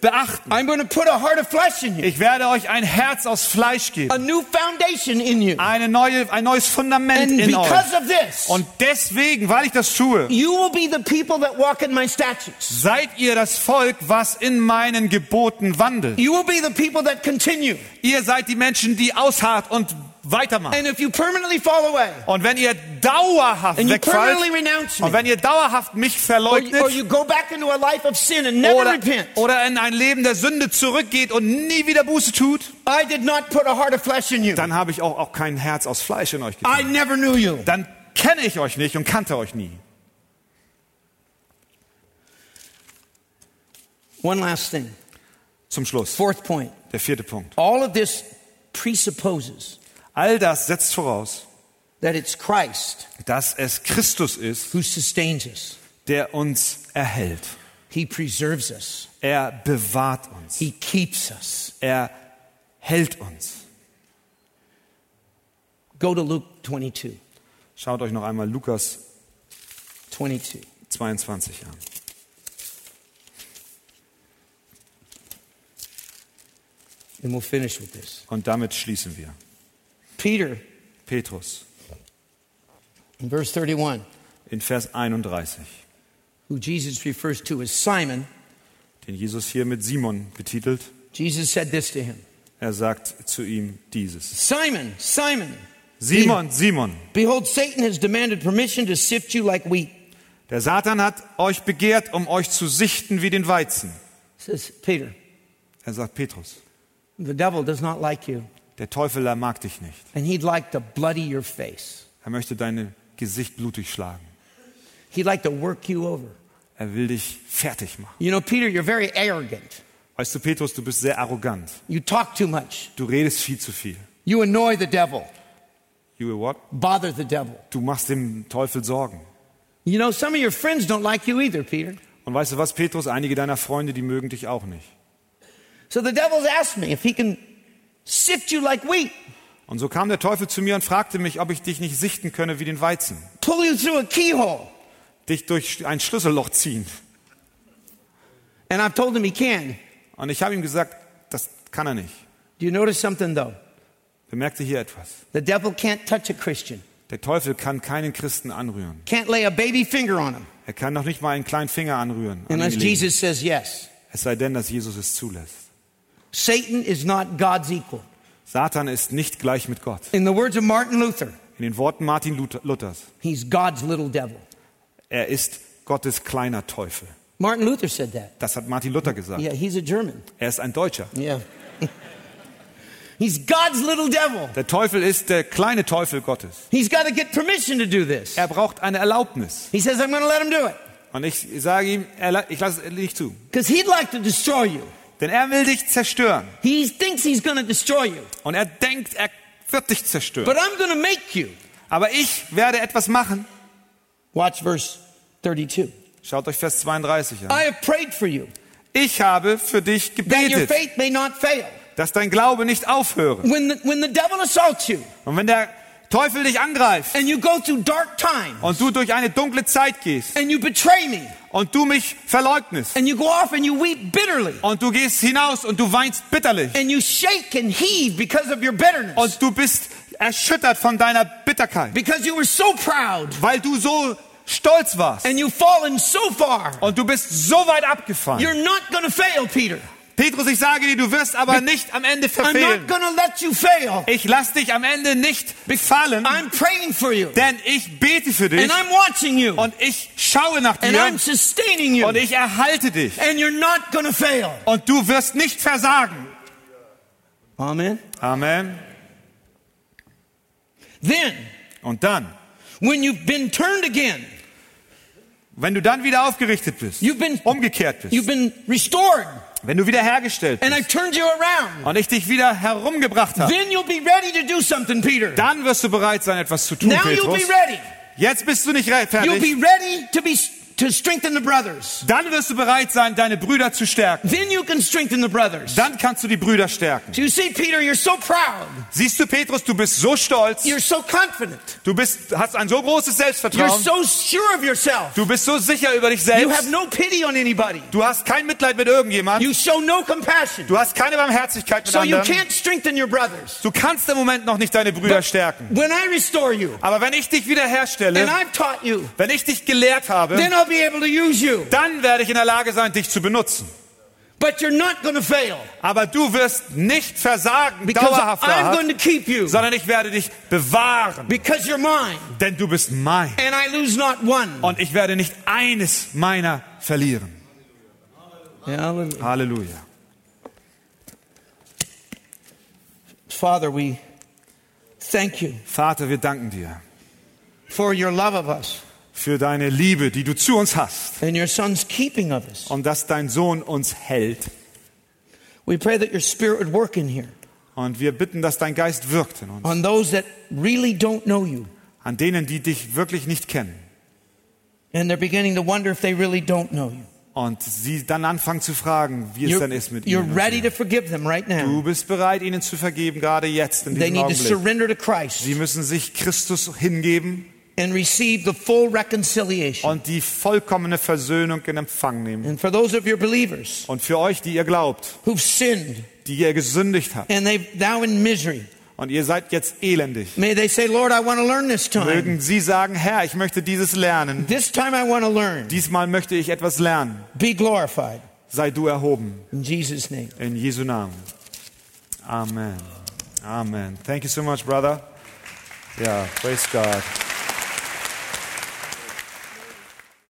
beachten. I'm going to put a heart of flesh in you, Ich werde euch ein Herz aus Fleisch a geben. new foundation in you. Eine neue, ein neues Fundament And in euch. this, Und deswegen, weil ich das tue, you will be the people that walk in my statutes. seid ihr das Volk, was in meinen Geboten wandelt. You will be the people that continue. Ihr seid die Menschen, die ausharrt und weitermacht. And if you permanently fall away, Und wenn ihr dauerhaft and you wegfallt, permanently renounce und wenn ihr dauerhaft mich verleugnet, or you go back into a life of sin and never oder, in ein Leben der Sünde zurückgeht und nie wieder Buße tut, I did not put a heart of flesh in you. dann habe ich auch, auch kein Herz aus Fleisch in euch I getan. never knew you. Dann kenne ich euch nicht und kannte euch nie. One last thing. Zum Schluss, Fourth point. der vierte Punkt. All of this presupposes All das setzt voraus, that it's Christ dass es Christus ist, who sustains us. der uns erhält. He preserves us. Er bewahrt uns. He keeps us. Er hält uns. Go to Luke 22. Schaut euch noch einmal Lukas 22. 22 an. And we'll finish with this. Und damit schließen wir. Peter, Petrus. In verse 31, in Vers 31, who Jesus refers to as Simon, den Jesus hier mit Simon betitelt. Jesus said this to him. Er sagt zu ihm dieses. Simon, Simon, Simon, Simon, behold, Satan has demanded permission to sift you like wheat. der Satan hat euch begehrt, um euch zu sichten wie den Weizen. Says Peter, Er sagt Petrus, the devil does not like you, der Teufel, er mag dich nicht. and he'd like to bloody your face. Er möchte dein Gesicht blutig schlagen. He'd like to work you over. Er will dich fertig machen. You know, Peter, you're very arrogant. Weißt du, Petrus, du bist sehr arrogant. You talk too much. Du redest viel zu viel. You annoy the devil, You what? bother the devil. Du machst dem Teufel Sorgen. You know, some of your friends don't like you either, Peter. Und weißt du was, Petrus? Einige deiner Freunde, die mögen dich auch nicht. So the devil's asked me if he can sift you like wheat, Und so kam der Teufel zu mir und fragte mich, ob ich dich nicht sichten könne wie den Weizen. pull you through a keyhole. Dich durch ein Schlüsselloch ziehen. And I've told him he can. Und ich habe ihm gesagt, das kann er nicht. Do you notice something though? Bemerkte hier etwas. The devil can't touch a Christian, Der Teufel kann keinen Christen anrühren. can't lay a baby finger on him Er kann noch nicht mal einen kleinen Finger anrühren. an unless legen. Jesus says yes. Es sei denn, dass Jesus es zulässt. Satan is not God's equal. Satan ist nicht gleich mit Gott. In the words of Martin Luther, In den Worten Martin Luther- Luthers. he's God's little devil. Er ist Gottes kleiner Teufel. Martin Luther said that. Das hat Martin Luther gesagt. Yeah, he's a German. Er ist ein Deutscher. Yeah. he's God's little devil. Der Teufel ist der kleine Teufel Gottes. He's got to get permission to do this. Er braucht eine Erlaubnis. He says, I'm going to let him do it Und ich sage ihm, ich lasse es nicht zu. because he'd like to destroy you. Denn er will dich zerstören. He thinks he's to destroy you, Und er denkt, er wird dich zerstören. but I'm to make you Aber ich werde etwas machen. Watch verse 32. Schaut euch Vers 32 an. I have prayed for you Ich habe für dich that your gebetet, faith may not fail. dass dein Glaube nicht aufhöre. When the, when the devil assaults you Und wenn der Teufel dich angreift. And you go through dark times. Und du durch eine dunkle Zeit gehst. And you betray me. Und du mich verleugnest. And you go off and you weep bitterly. Und du gehst hinaus und du weinst bitterlich. And you shake and heave because of your bitterness. Und du bist erschüttert von deiner Bitterkeit, because you were so proud. Weil du so stolz warst. And you've fallen so far. und du bist so weit abgefallen. You're not to fail, Peter. Petrus, ich sage dir, du wirst aber nicht am Ende verfehlen. Ich lass dich am Ende nicht fallen, I'm praying for you. Denn ich bete für dich. Und ich schaue nach dir. Und ich erhalte dich. And you're not going to fail. und du wirst nicht versagen. Amen. Amen. Then, Und dann, when you've been turned again, wenn du dann wieder aufgerichtet bist, you've been umgekehrt bist, you've been restored wenn du wiederhergestellt bist und ich dich wieder herumgebracht habe, dann wirst du bereit sein, etwas zu tun, Now you'll Petrus. be ready. Jetzt bist du nicht fertig. To strengthen the brothers. Dann wirst du bereit sein, deine Brüder zu stärken. Then you can strengthen the brothers. Dann kannst du die Brüder stärken. So you see, Peter, you're so proud. Siehst du, Petrus, du bist so stolz. You're so confident. Du bist, hast ein so großes You're Selbstvertrauen. so sure of yourself. Du bist so sicher über dich You have selbst. no pity on anybody. Du hast kein Mitleid mit irgendjemand. You show no compassion. Du hast keine Barmherzigkeit mit So you anderen. can't strengthen your brothers. Du kannst im Moment noch nicht deine Brüder stärken. When I restore you Aber wenn ich dich and wiederherstelle, I've taught you, wenn ich dich gelehrt habe, then I'll be able to use you. dann werde ich in der Lage sein, dich zu benutzen. But you're not going to fail Aber du wirst nicht versagen, because dauerhaft, I'm going to keep you sondern ich werde dich bewahren, because you're mine denn du bist mein. and I lose not one. Und ich werde nicht eines meiner verlieren. Hallelujah. Halleluja. Father, we thank you Vater, wir danken dir for your love of us für deine Liebe, die du zu uns hast und dass dein Sohn uns hält. We pray that your spirit would work in here Und wir bitten, dass dein Geist wirkt in uns. really don't know you An denen, die dich wirklich nicht kennen. and they're beginning to wonder if they really don't know you. Und sie dann anfangen zu fragen, wie es You're, dann ist mit ihnen. und ready dir. to forgive them right now. Du bist bereit, ihnen zu vergeben, gerade jetzt in They diesem need to Augenblick. surrender to Christ Sie müssen sich Christus hingeben and receive the full reconciliation. und die vollkommene Versöhnung in Empfang nehmen. And for those of your believers Und für euch, die ihr glaubt, who've sinned die ihr gesündigt habt and they've now in misery, und ihr seid jetzt elendig, may they say, Lord, I want to learn this time. mögen sie sagen, Herr, ich möchte dieses lernen. This time I want to learn. Diesmal möchte ich etwas lernen. Be glorified. Sei du erhoben. In Jesus' name. In Jesu Namen. Amen. Amen. Thank you so much, brother. Yeah, praise God.